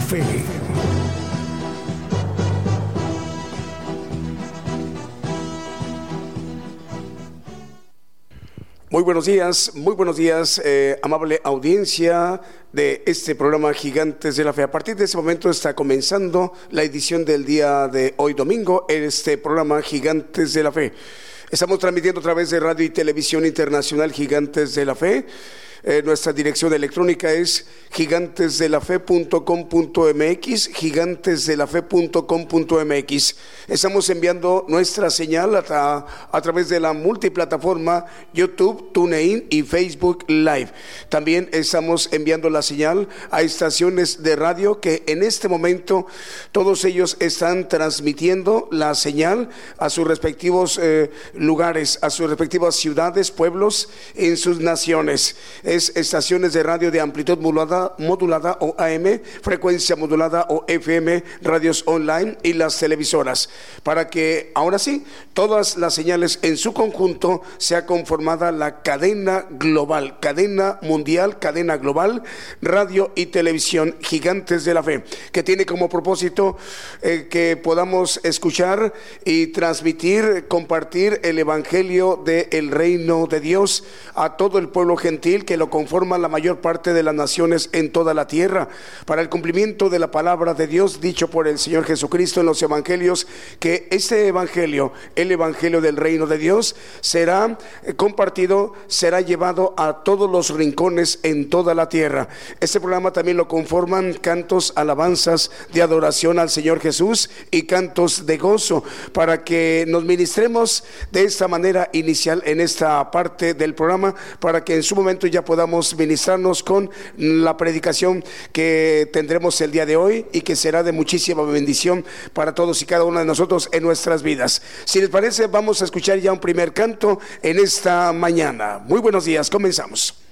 fe. Muy buenos días, muy buenos días, eh, amable audiencia de este programa Gigantes de la Fe. A partir de ese momento está comenzando la edición del día de hoy domingo, este programa Gigantes de la Fe. Estamos transmitiendo a través de Radio y Televisión Internacional Gigantes de la Fe. Eh, nuestra dirección electrónica es gigantesdelafe.com.mx, gigantesdelafe.com.mx. Estamos enviando nuestra señal a, través de la multiplataforma YouTube, TuneIn y Facebook Live. También estamos enviando la señal a estaciones de radio que en este momento todos ellos están transmitiendo la señal a sus respectivos eh, lugares, a sus respectivas ciudades, pueblos, en sus naciones es estaciones de radio de amplitud modulada, modulada o AM, frecuencia modulada o FM, radios online y las televisoras, para que ahora sí, todas las señales en su conjunto sea conformada la cadena global, cadena mundial, cadena global, radio y televisión gigantes de la fe, que tiene como propósito eh, que podamos escuchar y transmitir, compartir el evangelio del reino de Dios a todo el pueblo gentil que lo conforma la mayor parte de las naciones en toda la tierra, para el cumplimiento de la palabra de Dios dicho por el Señor Jesucristo en los evangelios, que este evangelio, el evangelio del reino de Dios, será eh, compartido, será llevado a todos los rincones en toda la tierra. Este programa también lo conforman cantos, alabanzas de adoración al Señor Jesús y cantos de gozo, para que nos ministremos de esta manera inicial en esta parte del programa, para que en su momento ya podamos ministrarnos con la predicación que tendremos el día de hoy y que será de muchísima bendición para todos y cada uno de nosotros en nuestras vidas. Si les parece, vamos a escuchar ya un primer canto en esta mañana. Muy buenos días, comenzamos.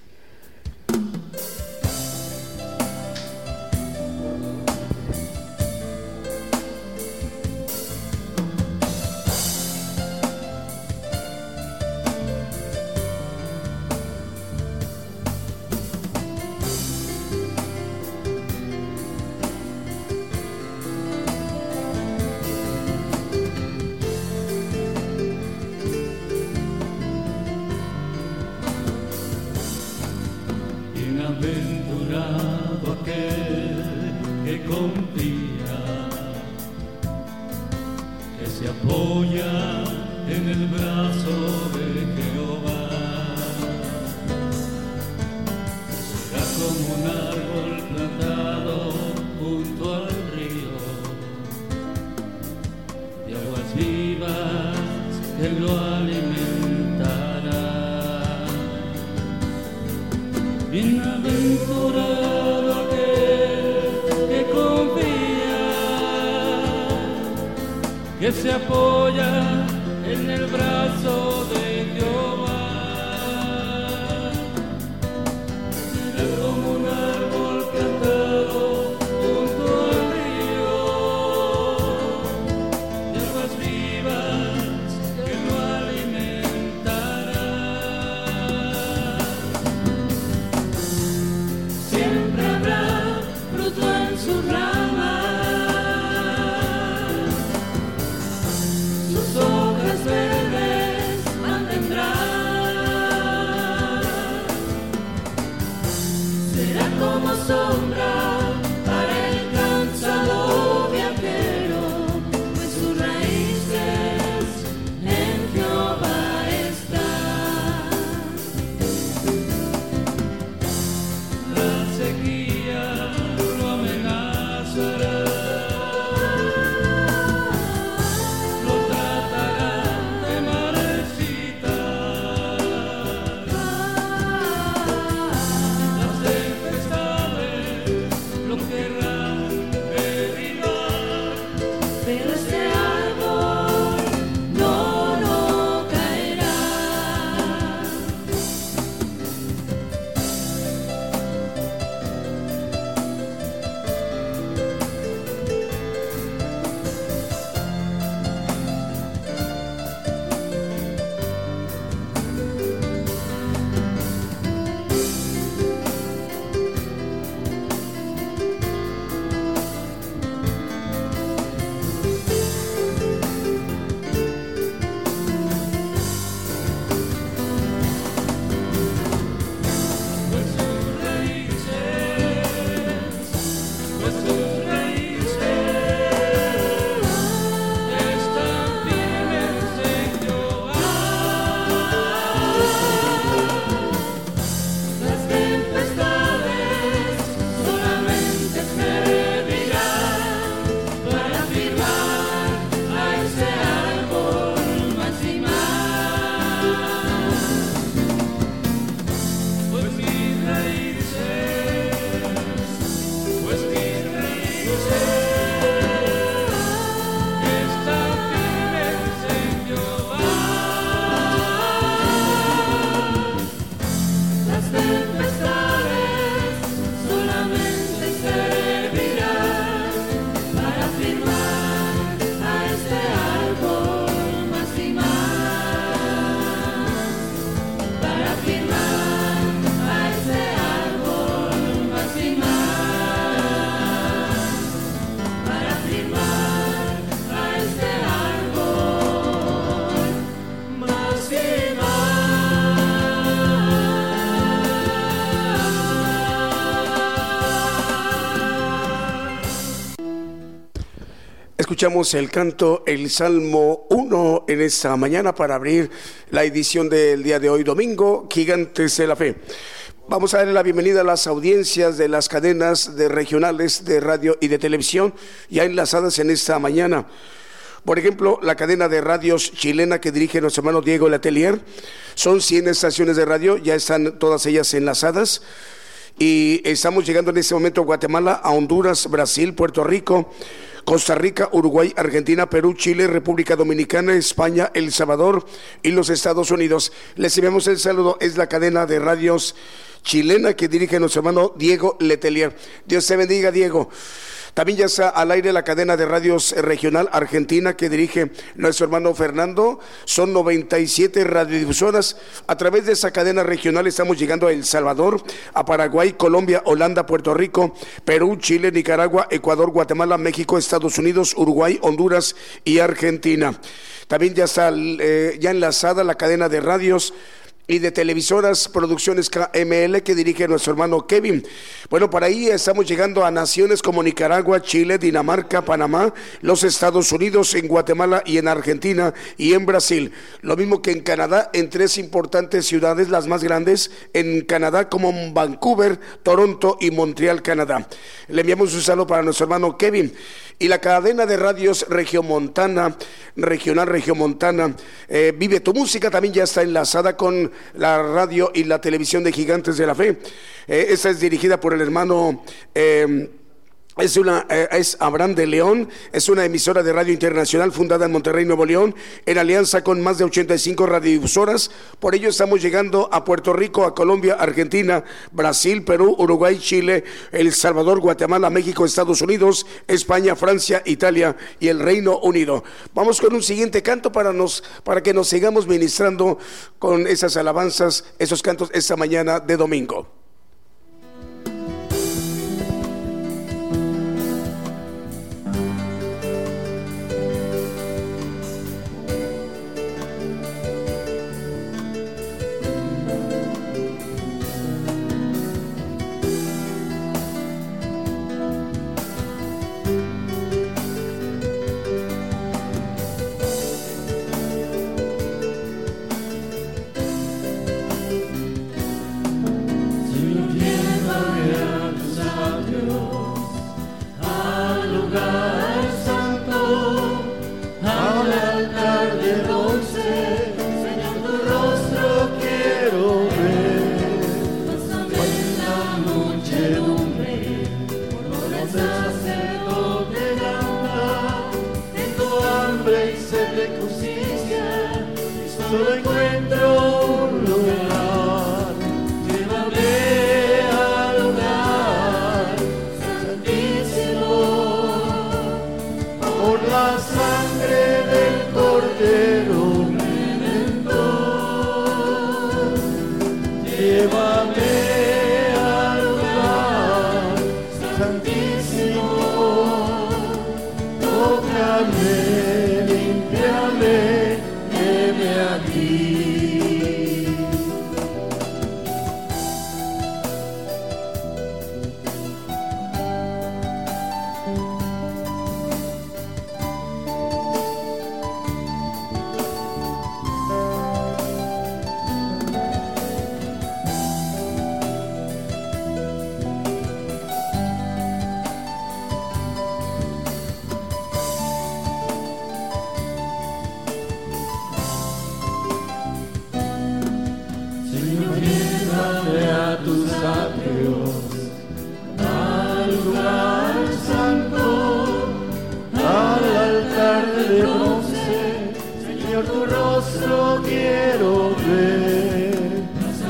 Escuchamos el canto, el Salmo 1 en esta mañana para abrir la edición del día de hoy, domingo, Gigantes de la Fe. Vamos a darle la bienvenida a las audiencias de las cadenas de regionales de radio y de televisión ya enlazadas en esta mañana. Por ejemplo, la cadena de radios chilena que dirige nuestro hermano Diego Letelier. Son 100 estaciones de radio, ya están todas ellas enlazadas. Y estamos llegando en este momento a Guatemala, a Honduras, Brasil, Puerto Rico, Costa Rica, Uruguay, Argentina, Perú, Chile, República Dominicana, España, El Salvador y los Estados Unidos. Les enviamos el saludo, es la cadena de radios chilena que dirige nuestro hermano Diego Letelier. Dios te bendiga, Diego. También ya está al aire la cadena de radios regional argentina que dirige nuestro hermano Fernando. Son 97 radiodifusoras. A través de esa cadena regional estamos llegando a El Salvador, a Paraguay, Colombia, Holanda, Puerto Rico, Perú, Chile, Nicaragua, Ecuador, Guatemala, México, Estados Unidos, Uruguay, Honduras y Argentina. También ya está eh, ya enlazada la cadena de radios y de televisoras Producciones KML que dirige nuestro hermano Kevin. Bueno, por ahí estamos llegando a naciones como Nicaragua, Chile, Dinamarca, Panamá, los Estados Unidos, en Guatemala y en Argentina y en Brasil. Lo mismo que en Canadá, en tres importantes ciudades, las más grandes en Canadá como Vancouver, Toronto y Montreal, Canadá. Le enviamos un saludo para nuestro hermano Kevin. Y la cadena de radios Regiomontana, Regional Regiomontana, eh, Vive tu Música, también ya está enlazada con la radio y la televisión de Gigantes de la Fe. Eh, esta es dirigida por el hermano... Eh, es, una, eh, es Abraham de León, es una emisora de radio internacional fundada en Monterrey, Nuevo León, en alianza con más de 85 radiodifusoras. Por ello estamos llegando a Puerto Rico, a Colombia, Argentina, Brasil, Perú, Uruguay, Chile, El Salvador, Guatemala, México, Estados Unidos, España, Francia, Italia y el Reino Unido. Vamos con un siguiente canto para, nos, para que nos sigamos ministrando con esas alabanzas, esos cantos esta mañana de domingo.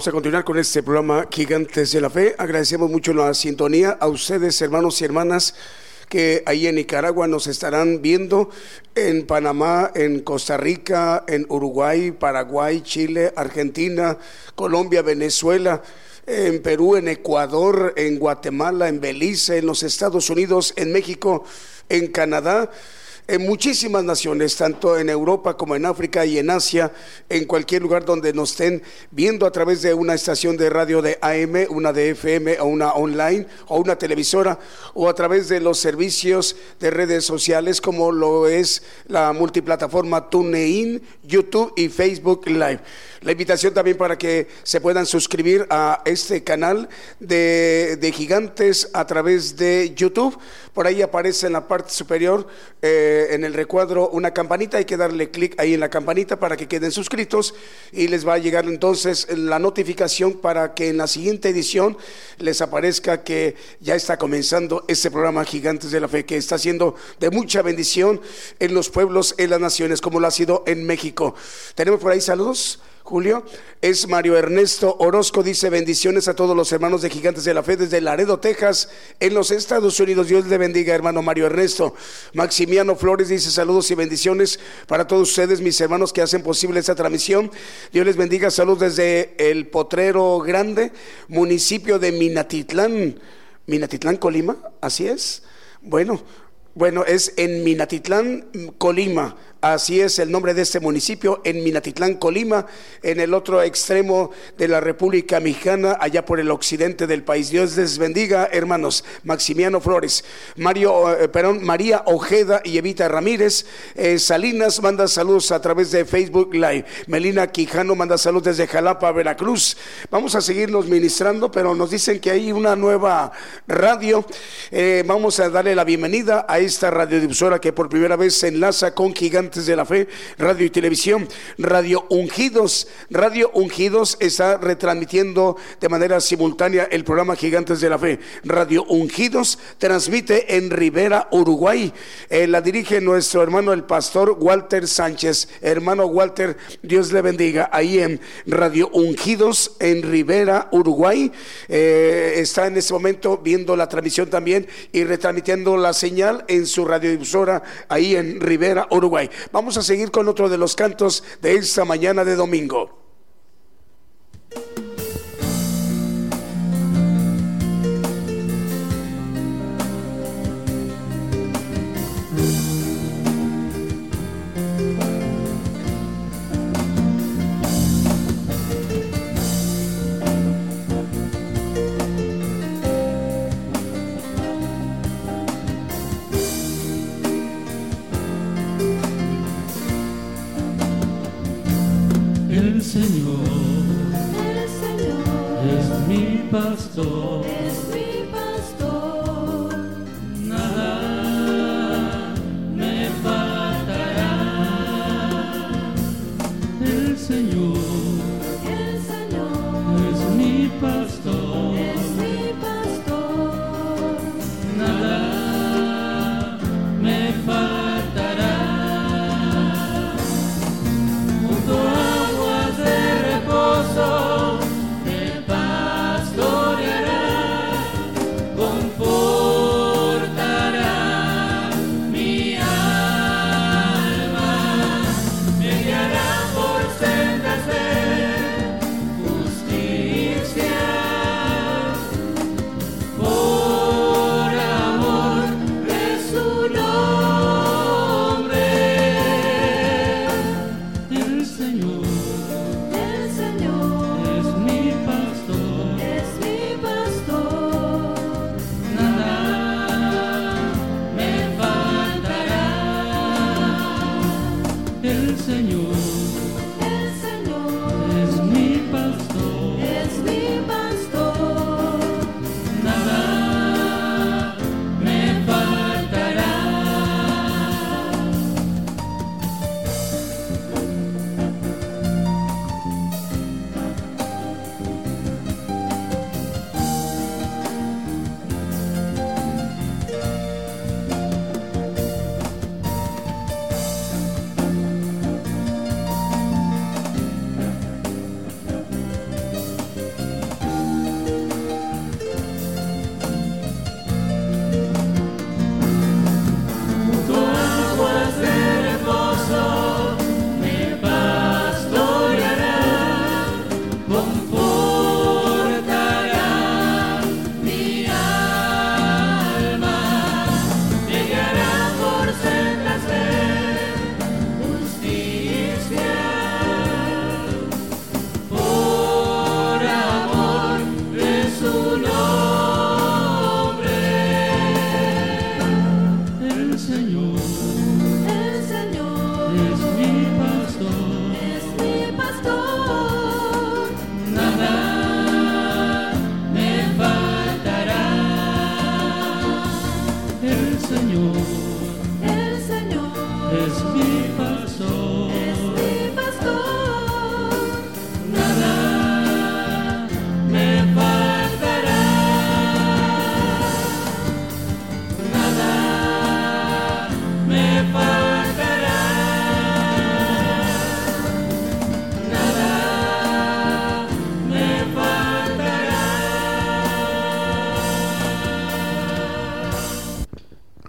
Vamos a continuar con este programa Gigantes de la Fe. Agradecemos mucho la sintonía a ustedes, hermanos y hermanas que ahí en Nicaragua nos estarán viendo, en Panamá, en Costa Rica, en Uruguay, Paraguay, Chile, Argentina, Colombia, Venezuela en Perú, en Ecuador, en Guatemala, en Belice, en los Estados Unidos, en México, en Canadá en muchísimas naciones, tanto en Europa como en África y en Asia, en cualquier lugar donde nos estén viendo a través de una estación de radio de AM, una de FM o una online o una televisora o a través de los servicios de redes sociales como lo es la multiplataforma TuneIn, YouTube y Facebook Live. La invitación también para que se puedan suscribir a este canal de, gigantes a través de YouTube. Por ahí aparece en la parte superior, eh, en el recuadro, una campanita. Hay que darle clic ahí en la campanita para que queden suscritos y les va a llegar entonces la notificación para que en la siguiente edición les aparezca que ya está comenzando este programa Gigantes de la Fe, que está siendo de mucha bendición en los pueblos, en las naciones, como lo ha sido en México. Tenemos por ahí saludos. Julio, es Mario Ernesto Orozco, dice bendiciones a todos los hermanos de Gigantes de la Fe desde Laredo, Texas, en los Estados Unidos. Dios le bendiga, hermano Mario Ernesto. Maximiano Flores dice saludos y bendiciones para todos ustedes, mis hermanos que hacen posible esta transmisión. Dios les bendiga, saludos desde el Potrero Grande, municipio de Minatitlán. Minatitlán, Colima, así es. Bueno, bueno, es en Minatitlán, Colima. Así es el nombre de este municipio, en Minatitlán, Colima, en el otro extremo de la República Mexicana, allá por el occidente del país. Dios les bendiga, hermanos. Maximiano Flores, Mario, eh, perdón, María Ojeda y Evita Ramírez. Eh, Salinas manda saludos a través de Facebook Live. Melina Quijano manda saludos desde Jalapa, Veracruz. Vamos a seguirnos ministrando, pero nos dicen que hay una nueva radio. Eh, vamos a darle la bienvenida a esta radiodifusora que por primera vez se enlaza con Gigante de la Fe, radio y televisión, Radio Ungidos. Radio Ungidos está retransmitiendo de manera simultánea el programa Gigantes de la Fe. Radio Ungidos transmite en Rivera, Uruguay. Eh, la dirige nuestro hermano el pastor Walter Sánchez. Hermano Walter, Dios le bendiga. Ahí en Radio Ungidos en Rivera, Uruguay. Eh, está en este momento viendo la transmisión también y retransmitiendo la señal en su radiodifusora ahí en Rivera, Uruguay. Vamos a seguir con otro de los cantos de esta mañana de domingo.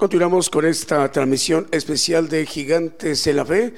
Continuamos con esta transmisión especial de Gigantes de la Fe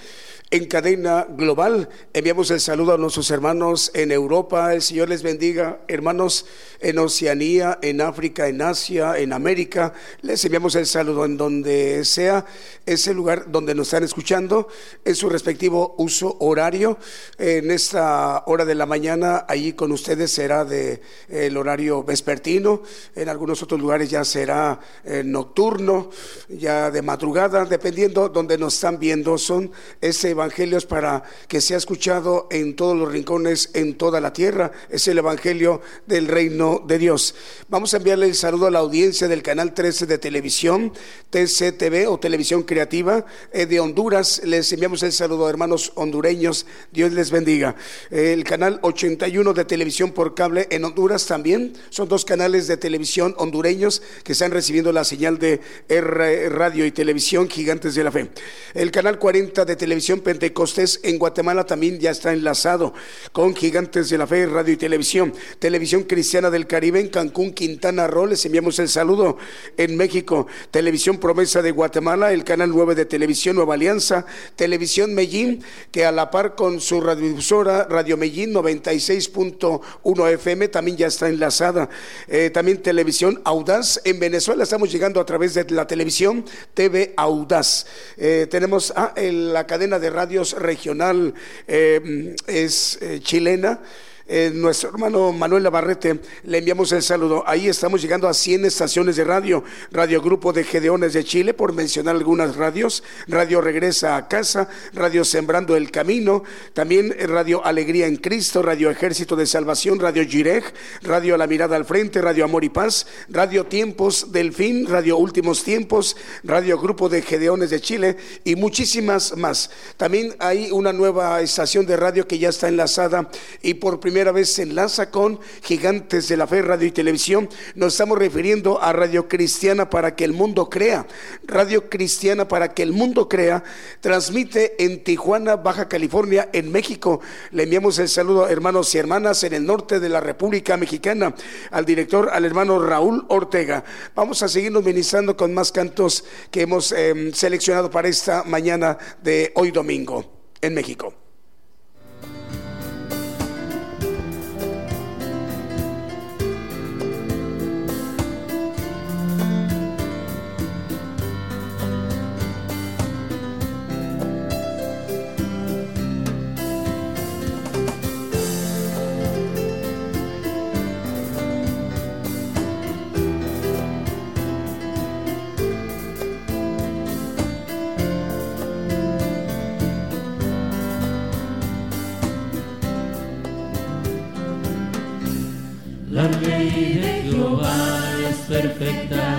en cadena global. Enviamos el saludo a nuestros hermanos en Europa. El Señor les bendiga. Hermanos en Oceanía, en África, en Asia, en América. Les enviamos el saludo en donde sea ese lugar donde nos están escuchando, en su respectivo uso horario. En esta hora de la mañana, allí con ustedes será de el horario vespertino. En algunos otros lugares ya será eh, nocturno, ya de madrugada, dependiendo donde nos están viendo. Son ese evangelios para que sea escuchado en todos los rincones, en toda la tierra. Es el evangelio del reino de Dios. Vamos a enviarle el saludo a la audiencia del canal 13 de televisión, TCTV o Televisión Creativa eh, de Honduras. Les enviamos el saludo hermanos hondureños. Dios les bendiga. El canal 81 de televisión por cable en Honduras también. Son dos canales de televisión hondureños que están recibiendo la señal de R Radio y Televisión Gigantes de la Fe. El canal 40 de televisión Pentecostés en Guatemala también ya está enlazado con Gigantes de la Fe, Radio y Televisión. Televisión Cristiana del Caribe en Cancún, Quintana Roo. Les enviamos el saludo en México. Televisión Promesa de Guatemala, el canal 9 de Televisión Nueva Alianza. Televisión Medellín, que a la par con su radiodifusora Radio Medellín 96.1 FM también ya está enlazada. Eh, también Televisión Audaz en Venezuela. Estamos llegando a través de la televisión TV Audaz. Eh, tenemos ah, la cadena de radio radios regional eh, es eh, chilena. Eh, nuestro hermano Manuel Labarrete, le enviamos el saludo. Ahí estamos llegando a 100 estaciones de radio, Radio Grupo de Gedeones de Chile, por mencionar algunas radios, Radio Regresa a Casa, Radio Sembrando el Camino, también Radio Alegría en Cristo, Radio Ejército de Salvación, Radio Girej, Radio La Mirada al Frente, Radio Amor y Paz, Radio Tiempos del Fin, Radio Últimos Tiempos, Radio Grupo de Gedeones de Chile y muchísimas más. También hay una nueva estación de radio que ya está enlazada y por primera primera vez se enlaza con Gigantes de la Fe, Radio y Televisión. Nos estamos refiriendo a Radio Cristiana para que el mundo crea. Radio Cristiana para que el mundo crea. Transmite en Tijuana, Baja California, en México. Le enviamos el saludo hermanos y hermanas en el norte de la República Mexicana, al director, al hermano Raúl Ortega. Vamos a seguirnos ministrando con más cantos que hemos em, seleccionado para esta mañana de hoy domingo en México. Perfeita.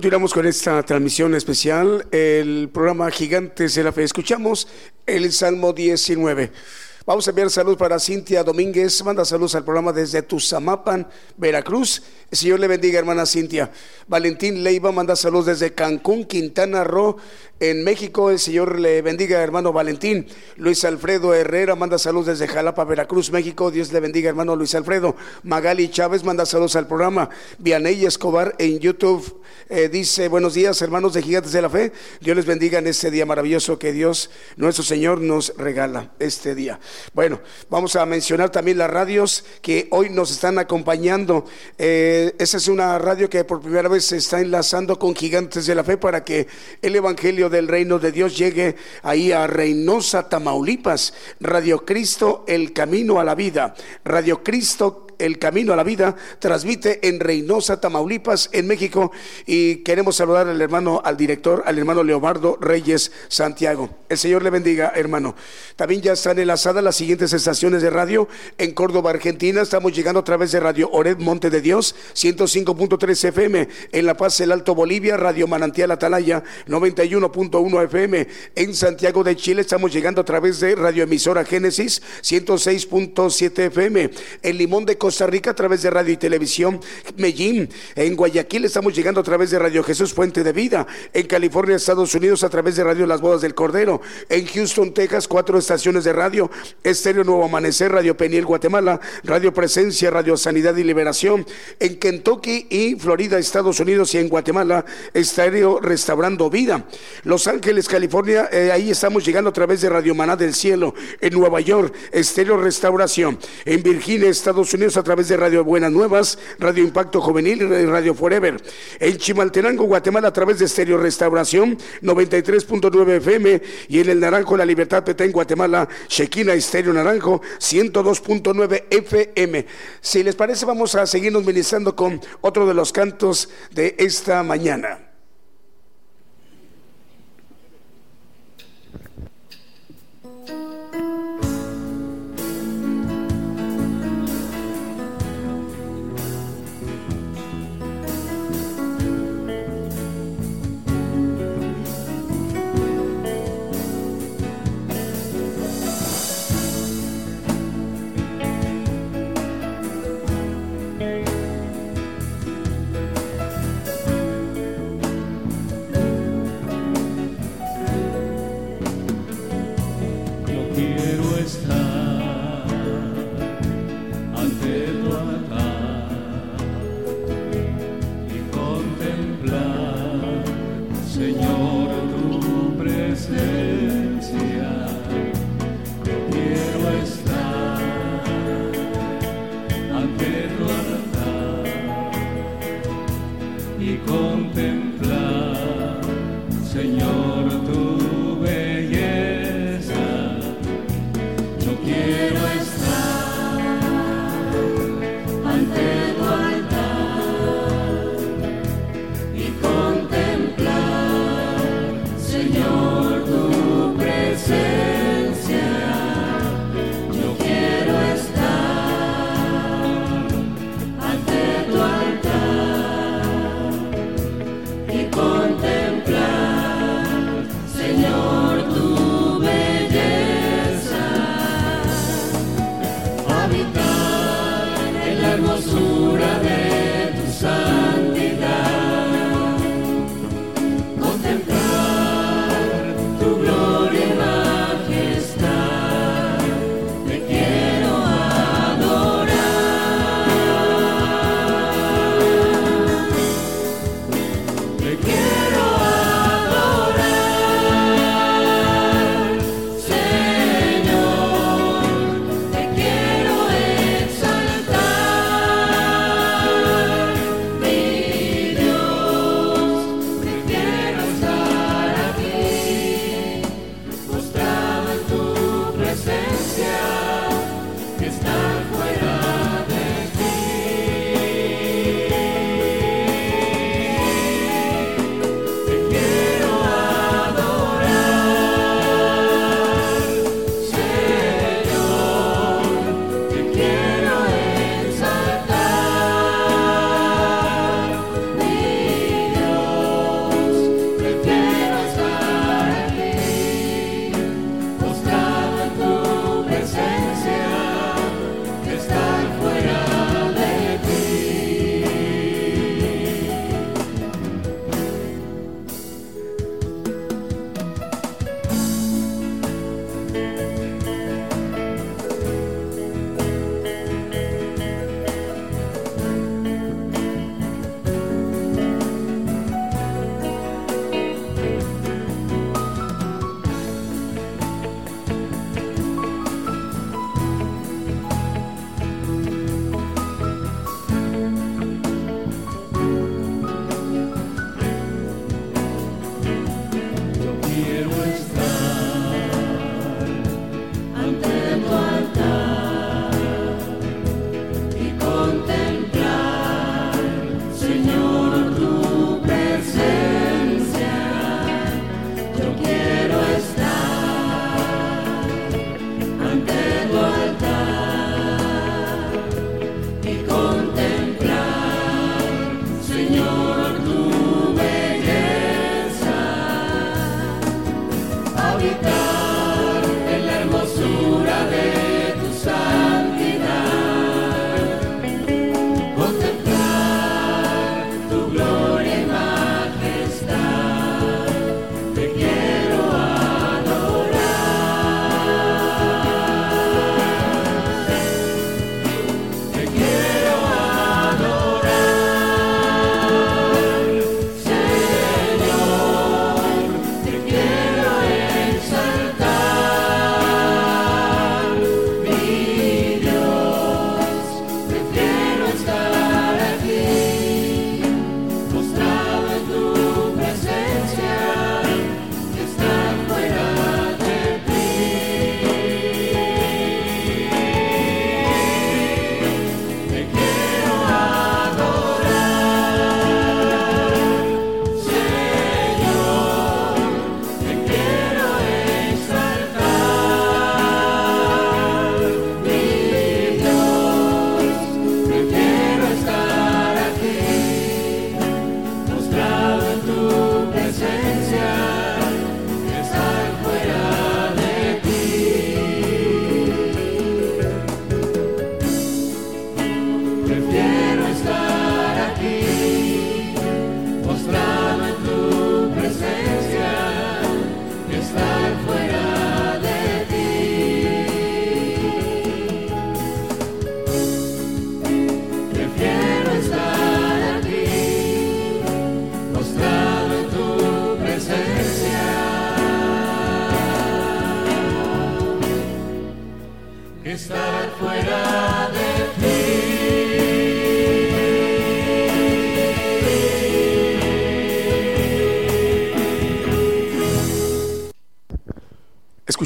Continuamos con esta transmisión especial, el programa Gigantes de la Fe. Escuchamos el Salmo 19. Vamos a enviar salud para Cintia Domínguez. Manda saludos al programa desde Tuzamapan, Veracruz. El Señor le bendiga, hermana Cintia. Valentín Leiva manda saludos desde Cancún, Quintana Roo, en México. El Señor le bendiga, hermano Valentín. Luis Alfredo Herrera manda saludos desde Jalapa, Veracruz, México. Dios le bendiga, hermano Luis Alfredo. Magali Chávez manda saludos al programa. Vianey Escobar en YouTube eh, dice: Buenos días, hermanos de Gigantes de la Fe. Dios les bendiga en este día maravilloso que Dios, nuestro Señor, nos regala este día. Bueno, vamos a mencionar también las radios que hoy nos están acompañando. Eh, esa es una radio que por primera vez se está enlazando con Gigantes de la Fe para que el Evangelio del Reino de Dios llegue ahí a Reynosa, Tamaulipas. Radio Cristo, el camino a la vida. Radio Cristo, el Camino a la Vida transmite en Reynosa, Tamaulipas, en México. Y queremos saludar al hermano, al director, al hermano Leobardo Reyes Santiago. El Señor le bendiga, hermano. También ya están enlazadas las siguientes estaciones de radio en Córdoba, Argentina. Estamos llegando a través de Radio Ored Monte de Dios, 105.3 FM. En La Paz, el Alto Bolivia, Radio Manantial Atalaya, 91.1 FM. En Santiago de Chile estamos llegando a través de Radio Emisora Génesis, 106.7 FM. En Limón de Costa Rica a través de radio y televisión Medellín. En Guayaquil estamos llegando a través de Radio Jesús Fuente de Vida. En California, Estados Unidos a través de Radio Las Bodas del Cordero. En Houston, Texas, cuatro estaciones de radio. Estéreo Nuevo Amanecer, Radio Peniel Guatemala, Radio Presencia, Radio Sanidad y Liberación. En Kentucky y Florida, Estados Unidos y en Guatemala, Estéreo Restaurando Vida. Los Ángeles, California, eh, ahí estamos llegando a través de Radio Maná del Cielo. En Nueva York, Estéreo Restauración. En Virginia, Estados Unidos, a través de Radio Buenas Nuevas, Radio Impacto Juvenil y Radio Forever. En Chimaltenango, Guatemala, a través de Estéreo Restauración 93.9 FM y en el Naranjo La Libertad Petén, Guatemala, Shequina Estéreo Naranjo 102.9 FM. Si les parece, vamos a seguirnos ministrando con otro de los cantos de esta mañana.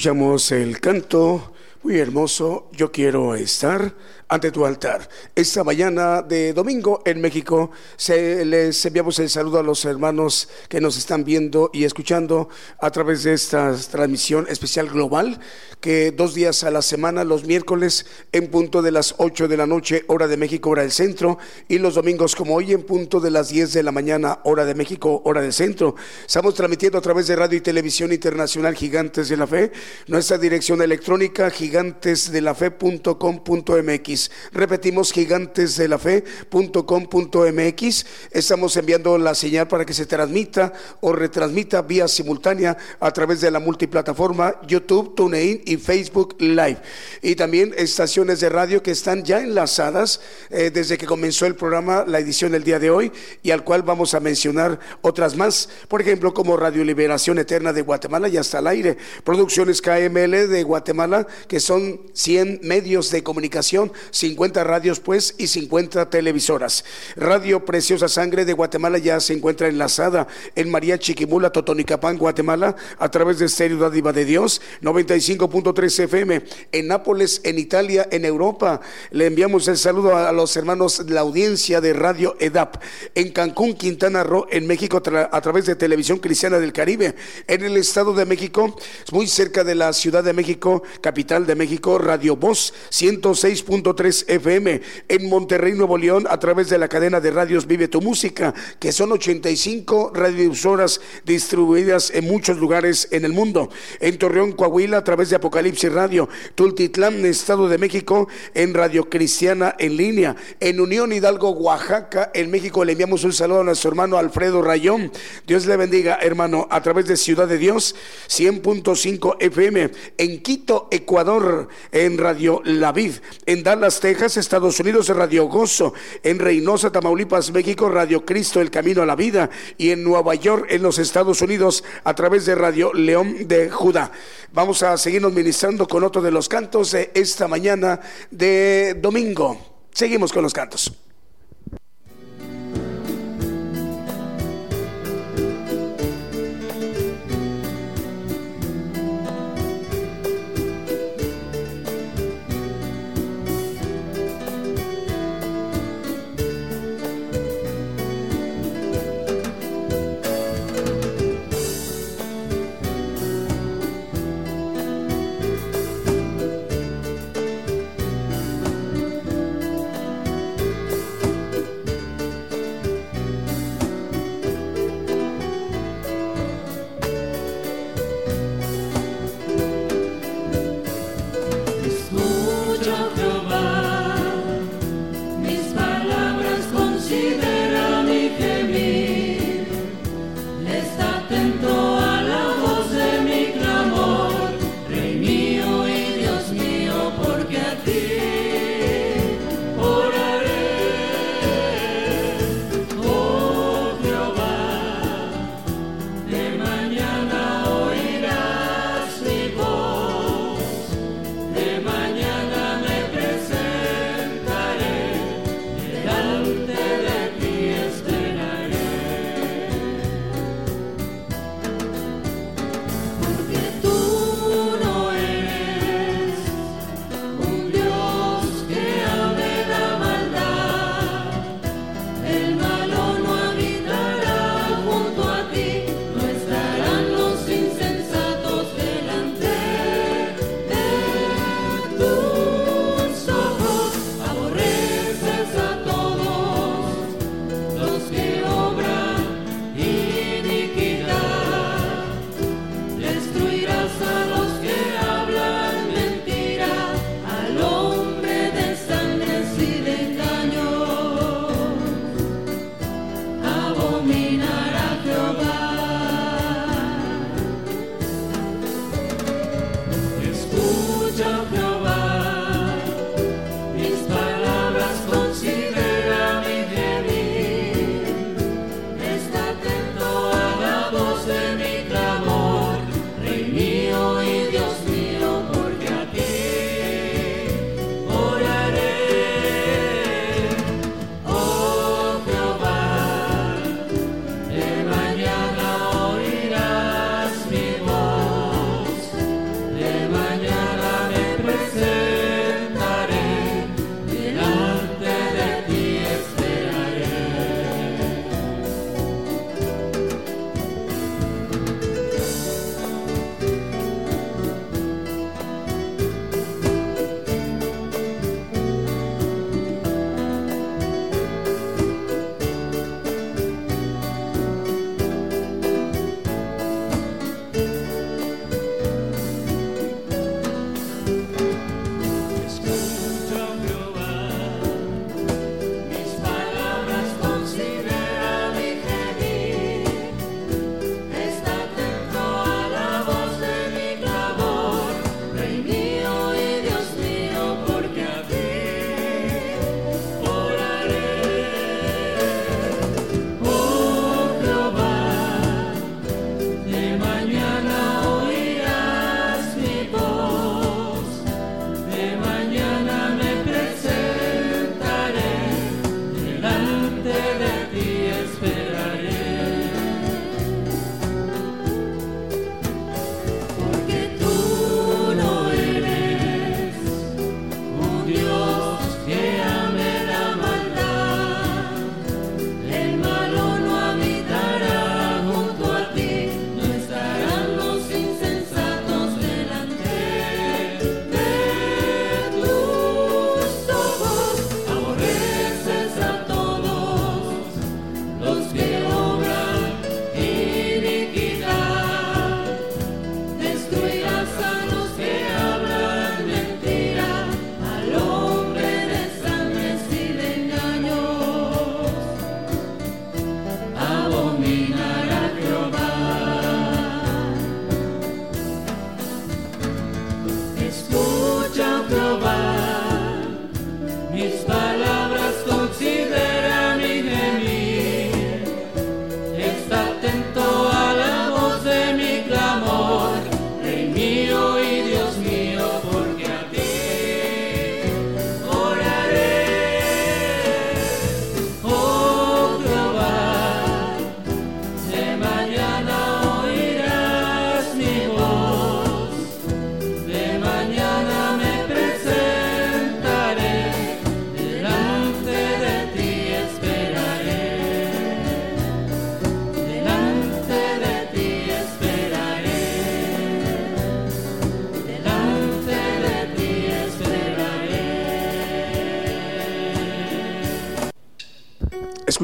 Escuchamos el canto muy hermoso, yo quiero estar ante tu altar. Esta mañana de domingo en México se, les enviamos el saludo a los hermanos que nos están viendo y escuchando a través de esta transmisión especial global que dos días a la semana, los miércoles en punto de las 8 de la noche, hora de México, hora del centro, y los domingos como hoy en punto de las 10 de la mañana, hora de México, hora del centro. Estamos transmitiendo a través de radio y televisión internacional Gigantes de la Fe, nuestra dirección electrónica gigantesdelafe.com.mx Repetimos, gigantesdelafe.com.mx. Estamos enviando la señal para que se transmita o retransmita vía simultánea a través de la multiplataforma YouTube, TuneIn y Facebook Live. Y también estaciones de radio que están ya enlazadas eh, desde que comenzó el programa, la edición del día de hoy, y al cual vamos a mencionar otras más. Por ejemplo, como Radio Liberación Eterna de Guatemala, ya está al aire. Producciones KML de Guatemala, que son 100 medios de comunicación 50 radios pues y 50 televisoras. Radio Preciosa Sangre de Guatemala ya se encuentra enlazada en María Chiquimula, Totonicapán, Guatemala, a través de Estéreo Dádiva de Dios, 95.3 FM. En Nápoles, en Italia, en Europa, le enviamos el saludo a los hermanos de la audiencia de Radio EDAP. En Cancún, Quintana Roo, en México, a través de Televisión Cristiana del Caribe. En el Estado de México, muy cerca de la Ciudad de México, capital de México, Radio Voz, 106.3 FM en Monterrey, Nuevo León, a través de la cadena de radios Vive tu Música, que son 85 radiodifusoras distribuidas en muchos lugares en el mundo. En Torreón, Coahuila, a través de Apocalipsis Radio, Tultitlán, Estado de México, en Radio Cristiana en línea. En Unión Hidalgo, Oaxaca, en México, le enviamos un saludo a nuestro hermano Alfredo Rayón. Dios le bendiga, hermano, a través de Ciudad de Dios, 100.5 FM. En Quito, Ecuador, en Radio La Vid. En Dallas, Texas, Estados Unidos, Radio Gozo, en Reynosa, Tamaulipas, México, Radio Cristo, El Camino a la Vida, y en Nueva York, en los Estados Unidos, a través de Radio León de Judá. Vamos a seguirnos ministrando con otro de los cantos de esta mañana de domingo. Seguimos con los cantos.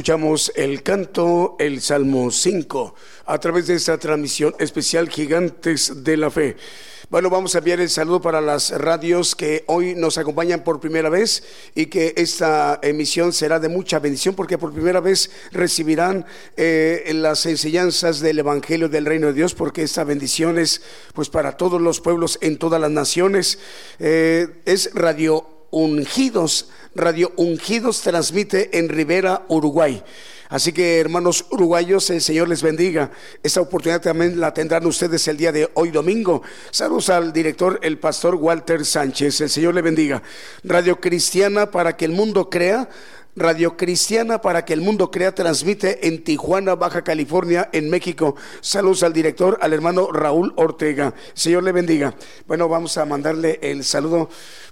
Escuchamos el canto, el Salmo 5, a través de esta transmisión especial Gigantes de la Fe. Bueno, vamos a enviar el saludo para las radios que hoy nos acompañan por primera vez y que esta emisión será de mucha bendición porque por primera vez recibirán eh, las enseñanzas del Evangelio del Reino de Dios porque esta bendición es pues para todos los pueblos en todas las naciones. Eh, es Radio Ungidos Radio Ungidos transmite en Rivera, Uruguay. Así que hermanos uruguayos, el Señor les bendiga. Esta oportunidad también la tendrán ustedes el día de hoy domingo. Saludos al director, el pastor Walter Sánchez. El Señor le bendiga. Radio Cristiana para que el mundo crea. Radio Cristiana para que el mundo crea transmite en Tijuana, Baja California, en México. Saludos al director, al hermano Raúl Ortega. Señor le bendiga. Bueno, vamos a mandarle el saludo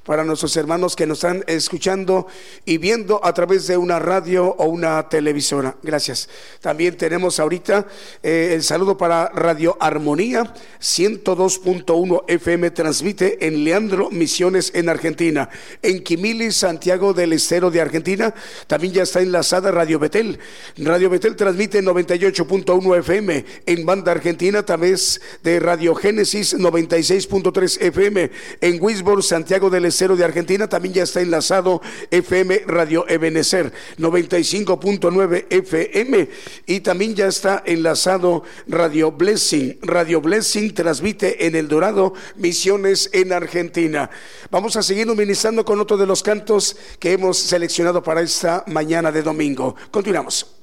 para nuestros hermanos que nos están escuchando y viendo a través de una radio o una televisora. Gracias. También tenemos ahorita eh, el saludo para Radio Armonía 102.1 FM transmite en Leandro Misiones en Argentina. En Quimili, Santiago del Estero de Argentina, también ya está enlazada Radio Betel. Radio Betel transmite 98.1 FM en banda argentina, también de Radio Génesis 96.3 FM en Wisborne, Santiago del Estero de Argentina, también ya está enlazado FM Radio Ebenecer 95.9 FM y también ya está enlazado Radio Blessing. Radio Blessing transmite en El Dorado Misiones en Argentina. Vamos a seguir ministrando con otro de los cantos que hemos seleccionado para esta mañana de domingo. Continuamos.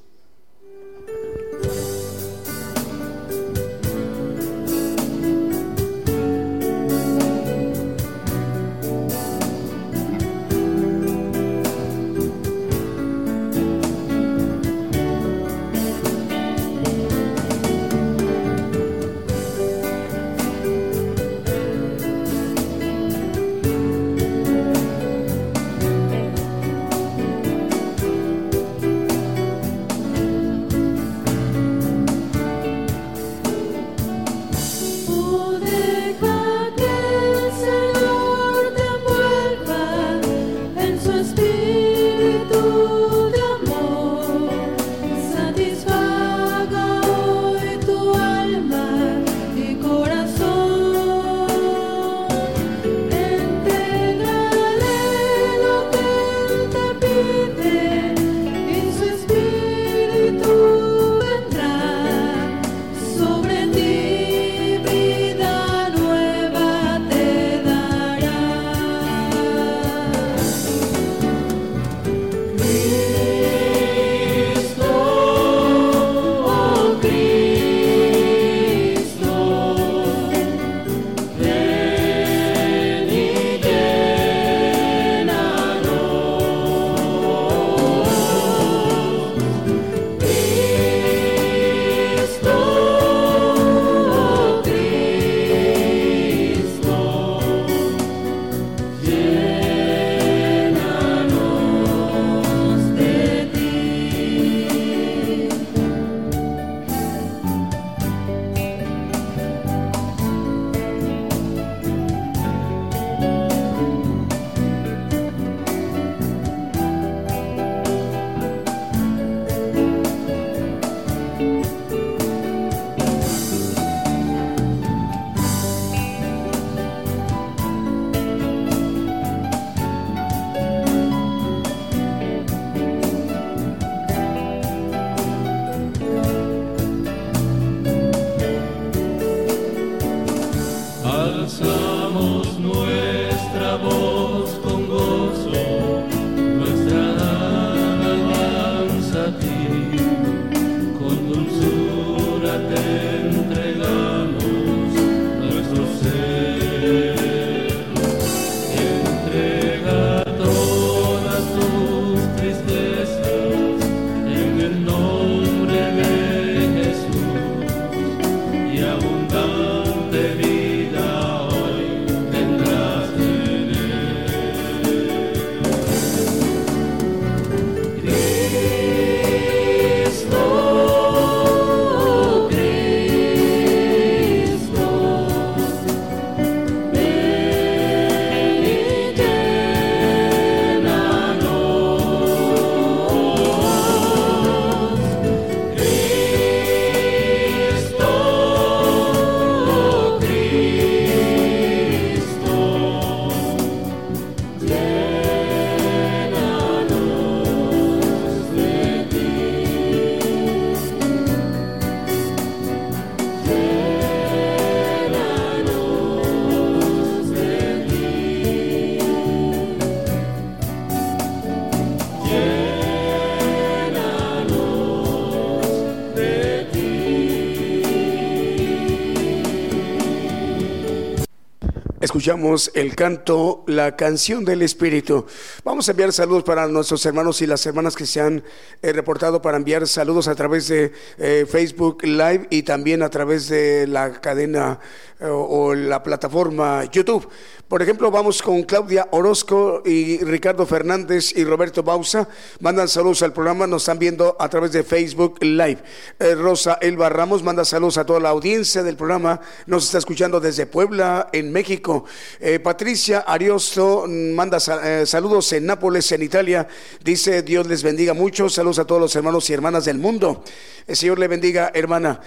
Escuchamos el canto, la canción del Espíritu. Vamos a enviar saludos para nuestros hermanos y las hermanas que se han eh, reportado para enviar saludos a través de eh, Facebook Live y también a través de la cadena eh, o la plataforma YouTube. Por ejemplo, vamos con Claudia Orozco y Ricardo Fernández y Roberto Bausa. Mandan saludos al programa, nos están viendo a través de Facebook Live. Eh, Rosa Elba Ramos manda saludos a toda la audiencia del programa. Nos está escuchando desde Puebla, en México. Eh, Patricia Ariosto manda eh, saludos en Nápoles, en Italia. Dice, Dios les bendiga mucho. Saludos a todos los hermanos y hermanas del mundo. El Señor le bendiga, hermana.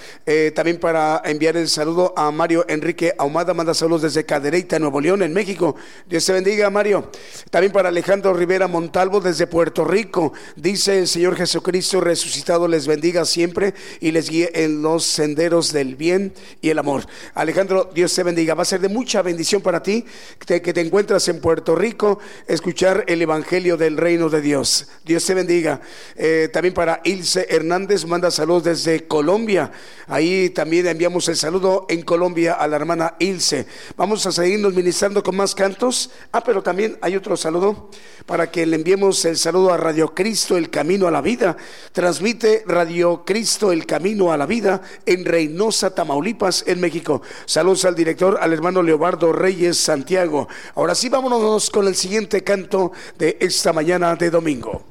también para enviar el saludo a Mario Enrique Ahumada, manda saludos desde Cadereyta, Nuevo León, México. Dios te bendiga, Mario. También para Alejandro Rivera Montalvo desde Puerto Rico. Dice el Señor Jesucristo resucitado les bendiga siempre y les guíe en los senderos del bien y el amor. Alejandro, Dios te bendiga. Va a ser de mucha bendición para ti que te, encuentras en Puerto Rico, escuchar el Evangelio del Reino de Dios. Dios te bendiga. Eh, también para Ilse Hernández, manda saludos desde Colombia. Ahí también enviamos el saludo en Colombia a la hermana Ilse. Vamos a seguirnos ministrando con más cantos. Ah, pero también hay otro saludo para que le enviemos el saludo a Radio Cristo, el camino a la vida. Transmite Radio Cristo, el camino a la vida en Reynosa, Tamaulipas, en México. Saludos al director, al hermano Leobardo Reyes Santiago. Ahora sí, vámonos con el siguiente canto de esta mañana de domingo.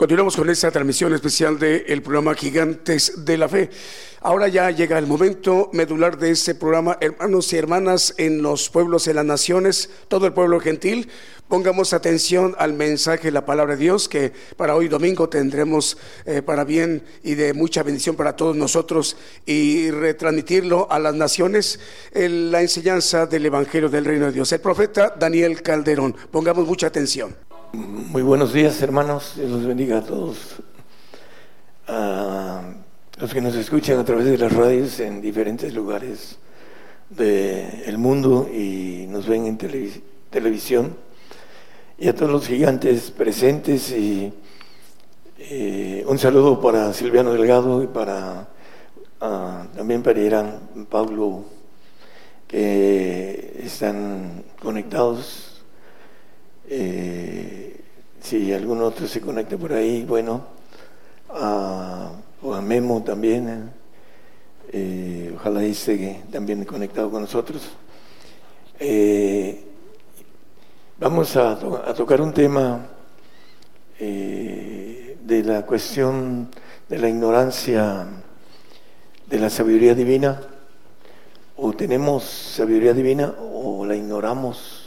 Continuamos con esta transmisión especial del programa Gigantes de la Fe. Ahora ya llega el momento medular de este programa, hermanos y hermanas en los pueblos y las naciones, todo el pueblo gentil. Pongamos atención al mensaje, la palabra de Dios, que para hoy domingo tendremos eh, para bien y de mucha bendición para todos nosotros y retransmitirlo a las naciones, en la enseñanza del Evangelio del Reino de Dios. El profeta Daniel Calderón. Pongamos mucha atención. Muy buenos días, hermanos. Dios los bendiga a todos. A los que nos escuchan a través de las radios en diferentes lugares del mundo y nos ven en televisión. Y a todos los gigantes presentes y eh, un saludo para Silviano Delgado y para ah, también para Irán Pablo que están conectados eh, si algún otro se conecta por ahí, bueno, o a Memo también, eh, ojalá esté también conectado con nosotros. Eh, vamos a, tocar un tema de la cuestión de la ignorancia de la sabiduría divina, o tenemos sabiduría divina o la ignoramos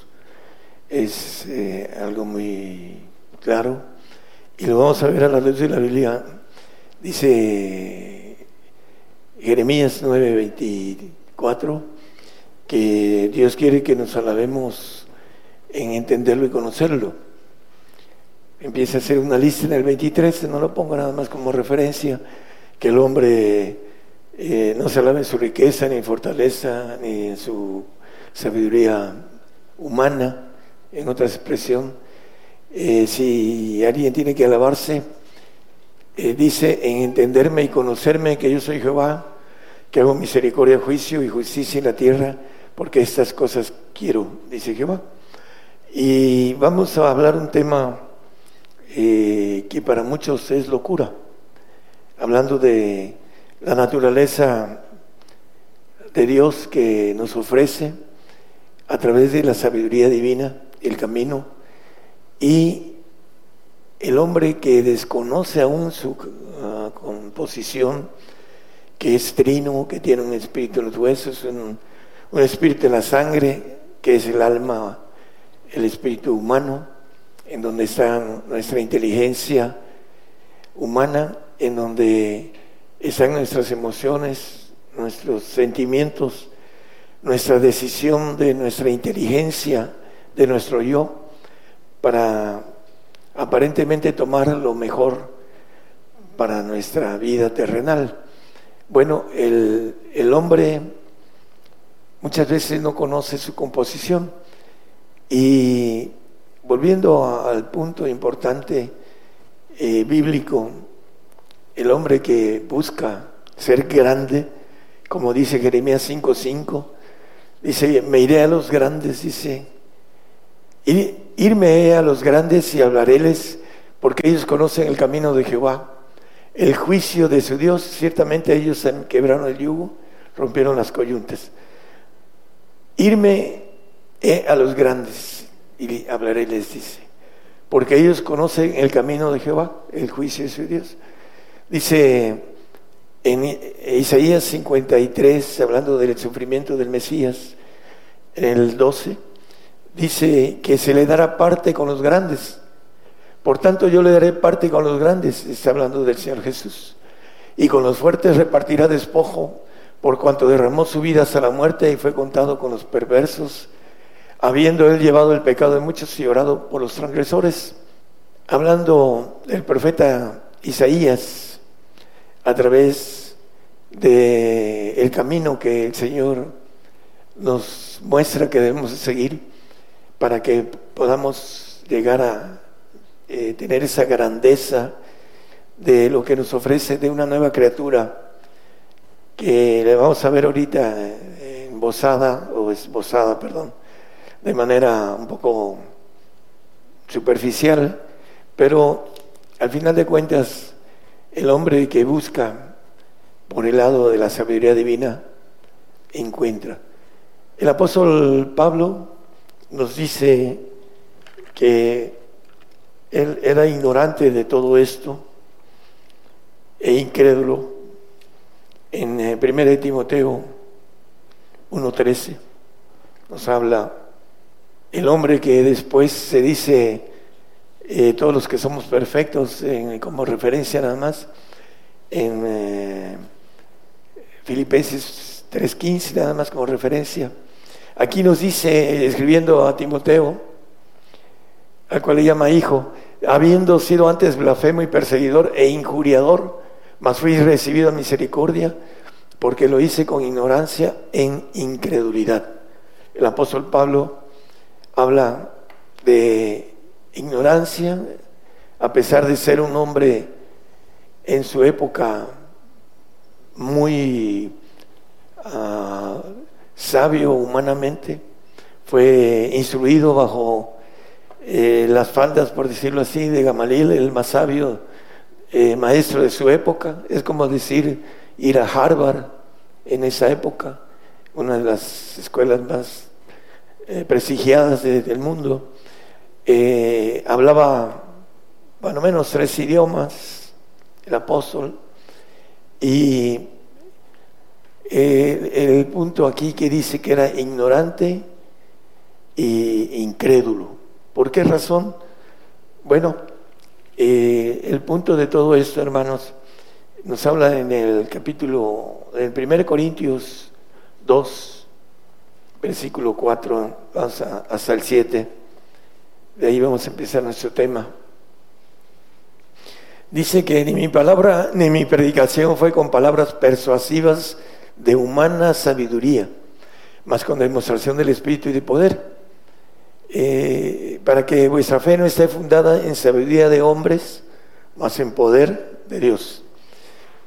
es eh, algo muy claro y lo vamos a ver a la luz de la Biblia. Dice Jeremías 9:24 que Dios quiere que nos alabemos en entenderlo y conocerlo. Empieza a hacer una lista en el 23, no lo pongo nada más como referencia, que el hombre eh, no se alabe en su riqueza, ni en fortaleza, ni en su sabiduría humana, en otra expresión, eh, si alguien tiene que alabarse, eh, dice en entenderme y conocerme que yo soy Jehová, que hago misericordia, juicio y justicia en la tierra, porque estas cosas quiero, dice Jehová. Y vamos a hablar un tema eh, que para muchos es locura, hablando de la naturaleza de Dios que nos ofrece a través de la sabiduría divina el camino. Y el hombre que desconoce aún su uh, composición, que es trino, que tiene un espíritu en los huesos, un, un espíritu en la sangre, que es el alma, el espíritu humano, en donde está nuestra inteligencia humana, en donde están nuestras emociones, nuestros sentimientos, nuestra decisión de nuestra inteligencia de nuestro yo para aparentemente tomar lo mejor para nuestra vida terrenal. Bueno, el, el hombre muchas veces no conoce su composición y volviendo al punto importante eh, bíblico, el hombre que busca ser grande, como dice Jeremías 5:5, dice, me iré a los grandes, dice, irme a los grandes y hablaréles, porque ellos conocen el camino de Jehová, el juicio de su Dios, ciertamente ellos quebraron el yugo, rompieron las coyuntas. Irme a los grandes y hablaréles, dice, porque ellos conocen el camino de Jehová, el juicio de su Dios. Dice en Isaías 53, hablando del sufrimiento del Mesías, en el 12, dice que se le dará parte con los grandes. Por tanto, yo le daré parte con los grandes, está hablando del Señor Jesús. Y con los fuertes repartirá despojo, por cuanto derramó su vida hasta la muerte y fue contado con los perversos, habiendo él llevado el pecado de muchos y orado por los transgresores. Hablando del profeta Isaías, a través del el camino que el Señor nos muestra que debemos seguir para que podamos llegar a eh, tener esa grandeza de lo que nos ofrece de una nueva criatura que le vamos a ver ahorita embosada o esbozada, perdón, de manera un poco superficial, pero al final de cuentas el hombre que busca por el lado de la sabiduría divina encuentra. El apóstol Pablo nos dice que él era ignorante de todo esto e incrédulo en 1 eh, Timoteo 1.13 nos habla el hombre que después se dice eh, todos los que somos perfectos, como referencia nada más, en eh, Filipenses 3.15, nada más como referencia. Aquí nos dice, escribiendo a Timoteo, al cual le llama hijo, habiendo sido antes blasfemo y perseguidor e injuriador, mas fui recibido a misericordia, porque lo hice con ignorancia en incredulidad. El apóstol Pablo habla de ignorancia, a pesar de ser un hombre en su época muy ah, sabio humanamente, fue instruido bajo eh, las faldas, por decirlo así, de Gamaliel, el más sabio eh, maestro de su época. Es como decir ir a Harvard en esa época, una de las escuelas más eh, prestigiadas del mundo. Hablaba, bueno, menos tres idiomas, el apóstol, y eh, el punto aquí que dice que era ignorante e incrédulo. ¿Por qué razón? Bueno, eh, el punto de todo esto, hermanos, nos habla en el capítulo, en 1 Corintios 2, versículo 4 hasta, hasta el 7 de ahí vamos a empezar nuestro tema. Dice que ni mi palabra ni mi predicación fue con palabras persuasivas de humana sabiduría, más con demostración del Espíritu y de poder, eh, para que vuestra fe no esté fundada en sabiduría de hombres, más en poder de Dios.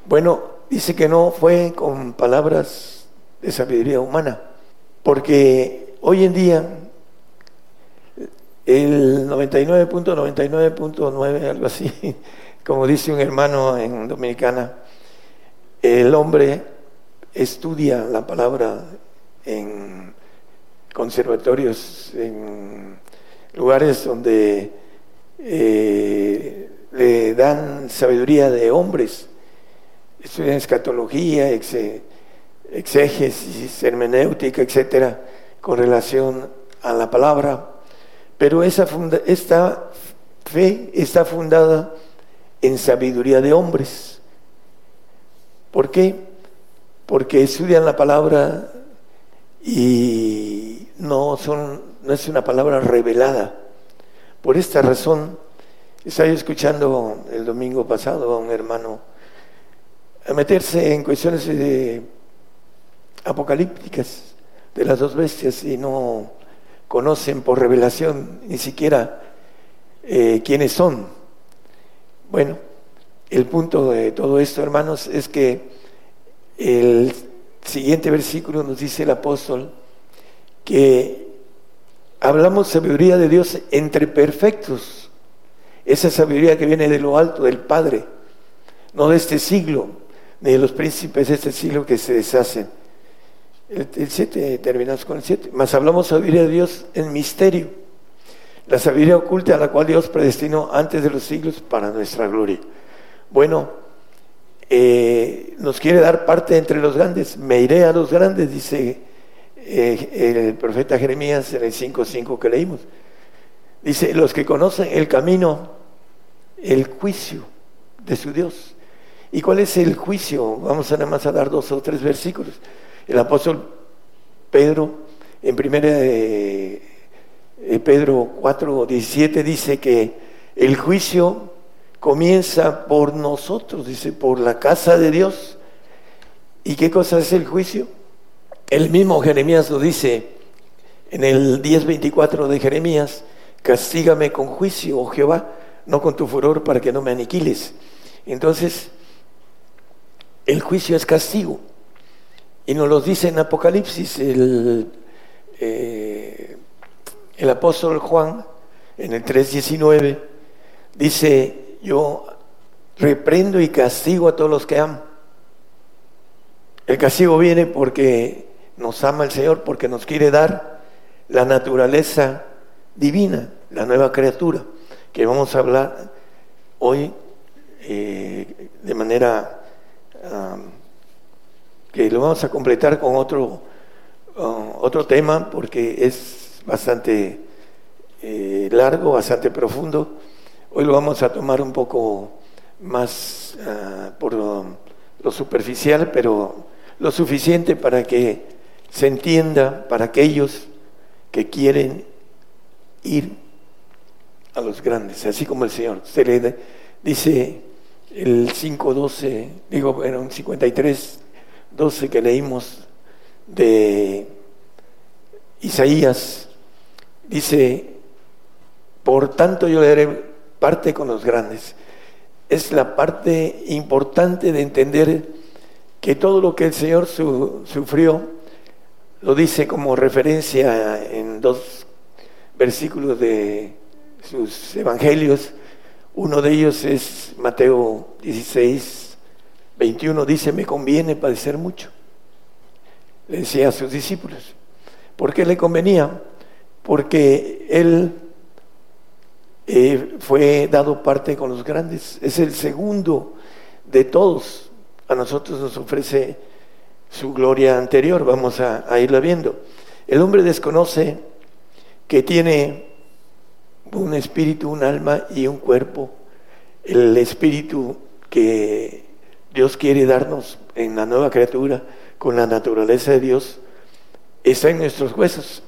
Bueno, dice que no fue con palabras de sabiduría humana, porque hoy en día el 99.99.9, algo así, como dice un hermano en Dominicana, el hombre estudia la palabra en conservatorios, en lugares donde eh, le dan sabiduría de hombres, estudian escatología, exégesis, hermenéutica, etcétera, con relación a la palabra pero esa esta fe está fundada en sabiduría de hombres. ¿Por qué? Porque estudian la palabra y no, son, no es una palabra revelada. Por esta razón, Estaba escuchando el domingo pasado a un hermano a meterse en cuestiones apocalípticas de las dos bestias y no conocen por revelación ni siquiera eh, quiénes son. Bueno, el punto de todo esto, hermanos, es que el siguiente versículo nos dice el apóstol que hablamos sabiduría de Dios entre perfectos, esa sabiduría que viene de lo alto, del Padre, no de este siglo, ni de los príncipes de este siglo que se deshacen. El 7, terminamos con el 7. Más hablamos sabiduría de Dios en misterio, la sabiduría oculta a la cual Dios predestinó antes de los siglos para nuestra gloria. Bueno, eh, nos quiere dar parte entre los grandes. Me iré a los grandes, dice eh, el profeta Jeremías en el 5.5 que leímos. Dice, los que conocen el camino, el juicio de su Dios. ¿Y cuál es el juicio? Vamos a nada más a dar dos o tres versículos. El apóstol Pedro, en primera de Pedro 4, 17, dice que el juicio comienza por nosotros, dice, por la casa de Dios. ¿Y qué cosa es el juicio? El mismo Jeremías lo dice en el 10.24 de Jeremías, castígame con juicio, oh Jehová, no con tu furor para que no me aniquiles. Entonces, el juicio es castigo. Y nos lo dice en Apocalipsis el, eh, el apóstol Juan, en el 3.19, dice, yo reprendo y castigo a todos los que amo. El castigo viene porque nos ama el Señor, porque nos quiere dar la naturaleza divina, la nueva criatura, que vamos a hablar hoy eh, de manera que lo vamos a completar con otro, uh, otro tema porque es bastante eh, largo, bastante profundo. Hoy lo vamos a tomar un poco más uh, por lo, superficial, pero lo suficiente para que se entienda para aquellos que quieren ir a los grandes, así como el Señor. Se le dice el 5.12, digo, bueno, un 53 12 que leímos de Isaías, dice, por tanto yo le daré parte con los grandes. Es la parte importante de entender que todo lo que el Señor sufrió, lo dice como referencia en dos versículos de sus evangelios. Uno de ellos es Mateo 16, 21 dice, me conviene padecer mucho. Le decía a sus discípulos. ¿Por qué le convenía? Porque él eh, fue dado parte con los grandes. Es el segundo de todos. A nosotros nos ofrece su gloria anterior. Vamos a, a irla viendo. El hombre desconoce que tiene un espíritu, un alma y un cuerpo. El espíritu que Dios quiere darnos en la nueva criatura, con la naturaleza de Dios, está en nuestros huesos.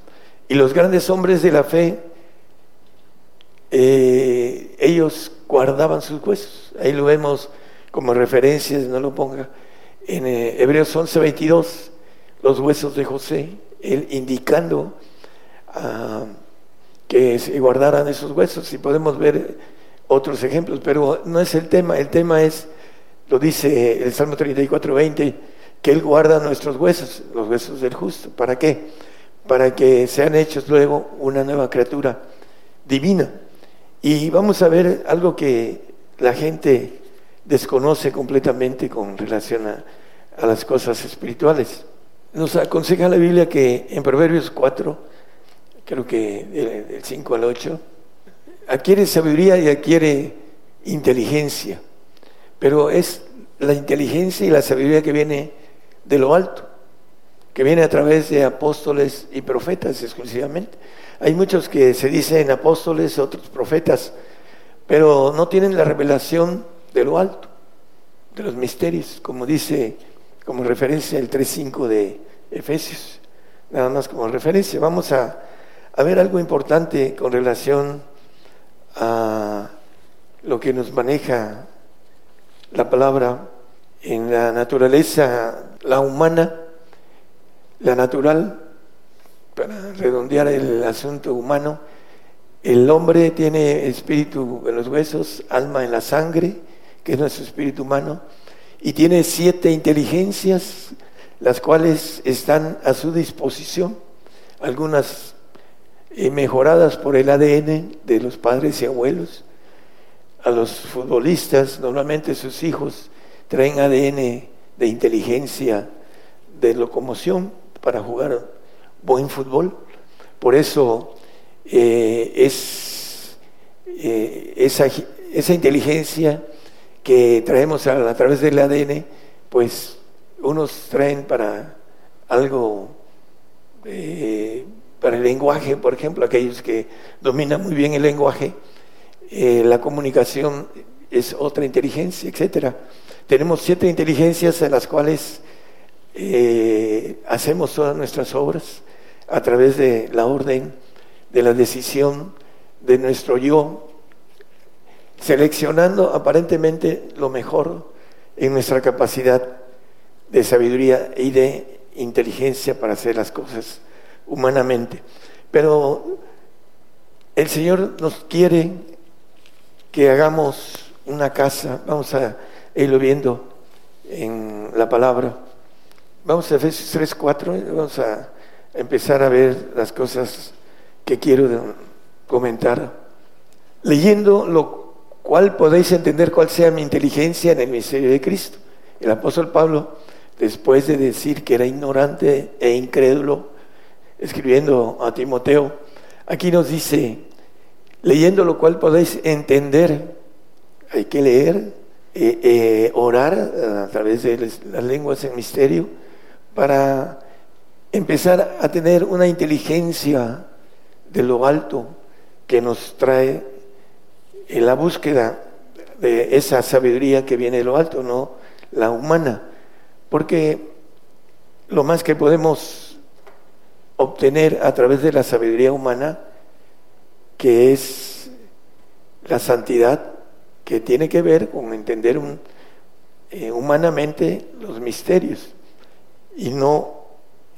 Y los grandes hombres de la fe, eh, ellos guardaban sus huesos. Ahí lo vemos como referencias, no lo ponga. En eh, Hebreos 11, 22, los huesos de José, él indicando ah, que se guardaran esos huesos. Y podemos ver otros ejemplos, pero no es el tema. El tema es lo dice el Salmo 34, 20, que Él guarda nuestros huesos, los huesos del justo. ¿Para qué? Para que sean hechos luego una nueva criatura divina. Y vamos a ver algo que la gente desconoce completamente con relación a, las cosas espirituales. Nos aconseja la Biblia que en Proverbios 4, creo que del 5 al 8, adquiere sabiduría y adquiere inteligencia pero es la inteligencia y la sabiduría que viene de lo alto, que viene a través de apóstoles y profetas exclusivamente. Hay muchos que se dicen apóstoles, otros profetas, pero no tienen la revelación de lo alto, de los misterios, como dice como referencia el 3.5 de Efesios, nada más como referencia. Vamos a, ver algo importante con relación a lo que nos maneja la palabra en la naturaleza, la humana, la natural, para redondear el asunto humano, el hombre tiene espíritu en los huesos, alma en la sangre, que es nuestro espíritu humano, y tiene siete inteligencias, las cuales están a su disposición, algunas eh, mejoradas por el ADN de los padres y abuelos. A los futbolistas, normalmente sus hijos traen ADN de inteligencia, de locomoción para jugar buen fútbol. Por eso eh, es eh, esa, esa, inteligencia que traemos a, través del ADN, pues unos traen para algo, eh, para el lenguaje, por ejemplo, aquellos que dominan muy bien el lenguaje, la comunicación es otra inteligencia, etcétera. Tenemos siete inteligencias en las cuales hacemos todas nuestras obras a través de la orden de la decisión de nuestro yo, seleccionando aparentemente lo mejor en nuestra capacidad de sabiduría y de inteligencia para hacer las cosas humanamente. Pero el Señor nos quiere que hagamos una casa, vamos a irlo viendo en la palabra. Vamos a Efesios 3, 4, vamos a empezar a ver las cosas que quiero comentar. Leyendo lo cual podéis entender cuál sea mi inteligencia en el misterio de Cristo. El apóstol Pablo, después de decir que era ignorante e incrédulo, escribiendo a Timoteo, aquí nos dice, leyendo lo cual podéis entender, hay que leer, eh, eh, orar a través de las lenguas en misterio, para empezar a tener una inteligencia de lo alto que nos trae en la búsqueda de esa sabiduría que viene de lo alto, no la humana. Porque lo más que podemos obtener a través de la sabiduría humana, que es la santidad, que tiene que ver con entender eh, humanamente los misterios y no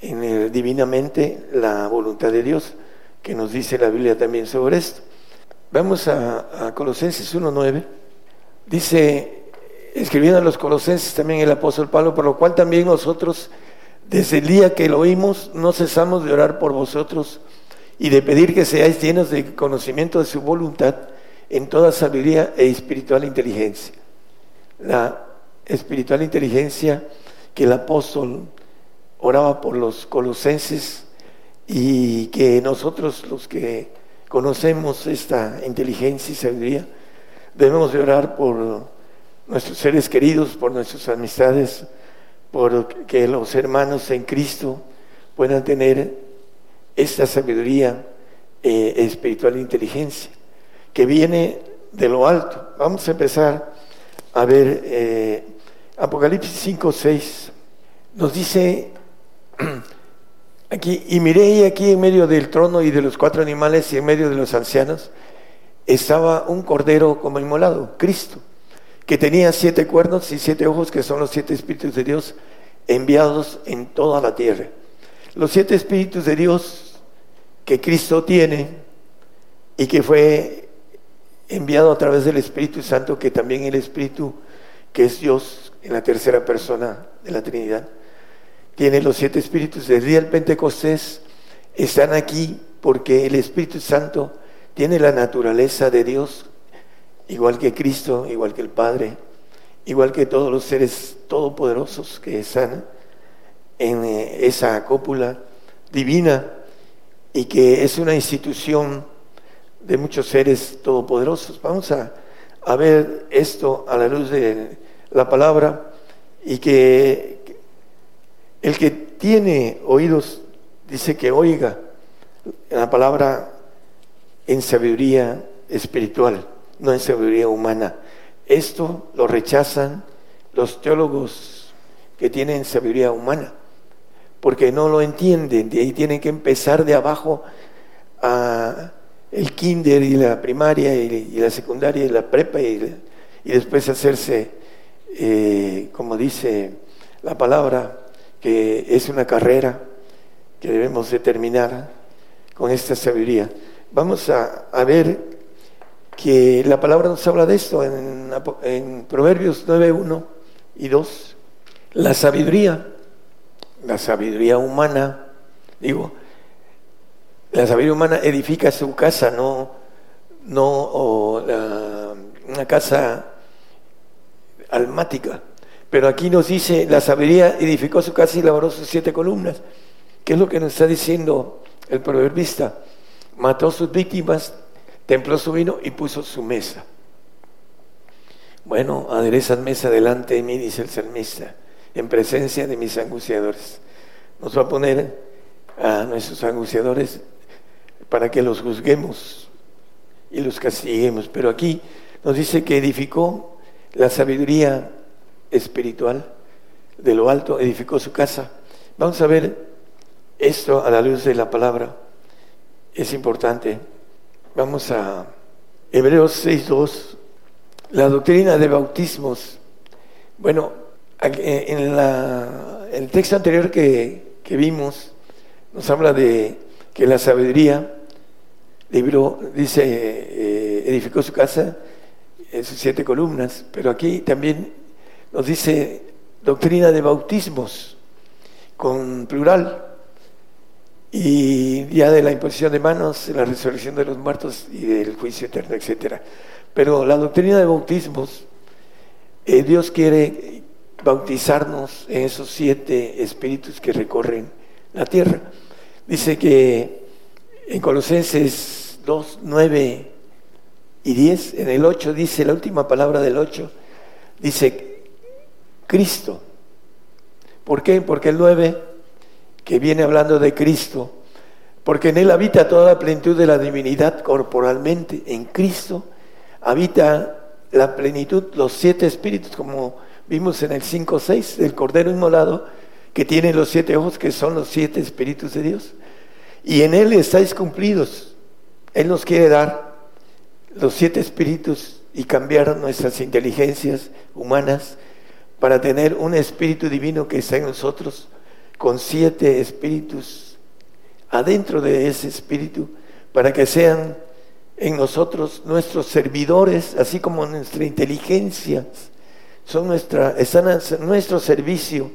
en el, divinamente la voluntad de Dios que nos dice la Biblia también sobre esto. Vamos a, a Colosenses 1.9. Dice, escribiendo a los Colosenses también el apóstol Pablo, por lo cual también nosotros, desde el día que lo oímos, no cesamos de orar por vosotros y de pedir que seáis llenos de conocimiento de su voluntad en toda sabiduría e espiritual inteligencia. La espiritual inteligencia que el apóstol oraba por los colosenses y que nosotros los que conocemos esta inteligencia y sabiduría debemos de orar por nuestros seres queridos, por nuestras amistades, por que los hermanos en Cristo puedan tener esta sabiduría eh, espiritual e inteligencia que viene de lo alto. Vamos a empezar a ver eh, Apocalipsis 5, 6. Nos dice Aquí, y miré aquí en medio del trono y de los cuatro animales y en medio de los ancianos estaba un cordero como inmolado, Cristo, que tenía siete cuernos y siete ojos, que son los siete espíritus de Dios enviados en toda la tierra. Los siete espíritus de Dios que Cristo tiene y que fue enviado a través del Espíritu Santo, que también el Espíritu, que es Dios en la tercera persona de la Trinidad tiene los siete espíritus del día del Pentecostés, están aquí porque el Espíritu Santo tiene la naturaleza de Dios, igual que Cristo, igual que el Padre, igual que todos los seres todopoderosos que están en eh, esa cópula divina y que es una institución de muchos seres todopoderosos. Vamos a, a ver esto a la luz de la palabra y que el que tiene oídos dice que oiga la palabra en sabiduría espiritual, no en sabiduría humana. Esto lo rechazan los teólogos que tienen sabiduría humana, porque no lo entienden, de ahí tienen que empezar de abajo a el kinder y la primaria y, la secundaria y la prepa y, después hacerse, eh, como dice la palabra, que es una carrera que debemos determinar con esta sabiduría. Vamos a, ver que la palabra nos habla de esto en, en Proverbios 9, 1 y 2. La sabiduría, la sabiduría humana, digo, la sabiduría humana edifica su casa, no, no una casa almática. Pero aquí nos dice, la sabiduría edificó su casa y labró sus siete columnas. ¿Qué es lo que nos está diciendo el proverbista? Mató sus víctimas, templó su vino y puso su mesa. Bueno, aderezas mesa delante de mí, dice el salmista, en presencia de mis angustiadores. Nos va a poner a nuestros angustiadores para que los juzguemos y los castiguemos. Pero aquí nos dice que edificó la sabiduría espiritual de lo alto, edificó su casa. Vamos a ver esto a la luz de la palabra. Es importante. Vamos a Hebreos 6.2. La doctrina de bautismos. Bueno, en la, el texto anterior que, que vimos nos habla de que la sabiduría libro dice, eh, edificó su casa en sus siete columnas, pero aquí también nos dice doctrina de bautismos con plural y ya de la imposición de manos, la resurrección de los muertos y del juicio eterno, etcétera. Pero la doctrina de bautismos, eh, Dios quiere bautizarnos en esos siete espíritus que recorren la tierra. Dice que en Colosenses 2, 9 y 10, en el 8 dice, la última palabra del 8, dice Cristo. ¿Por qué? Porque el 9, que viene hablando de Cristo, porque en Él habita toda la plenitud de la divinidad corporalmente, en Cristo habita la plenitud, los siete espíritus, como vimos en el 5, 6 del Cordero Inmolado, que tiene los siete ojos, que son los siete espíritus de Dios. Y en Él estáis cumplidos él nos quiere dar los siete espíritus y cambiar nuestras inteligencias humanas para tener un espíritu divino que está en nosotros, con siete espíritus adentro de ese espíritu, para que sean en nosotros nuestros servidores, así como nuestra inteligencia, son nuestra, están a nuestro servicio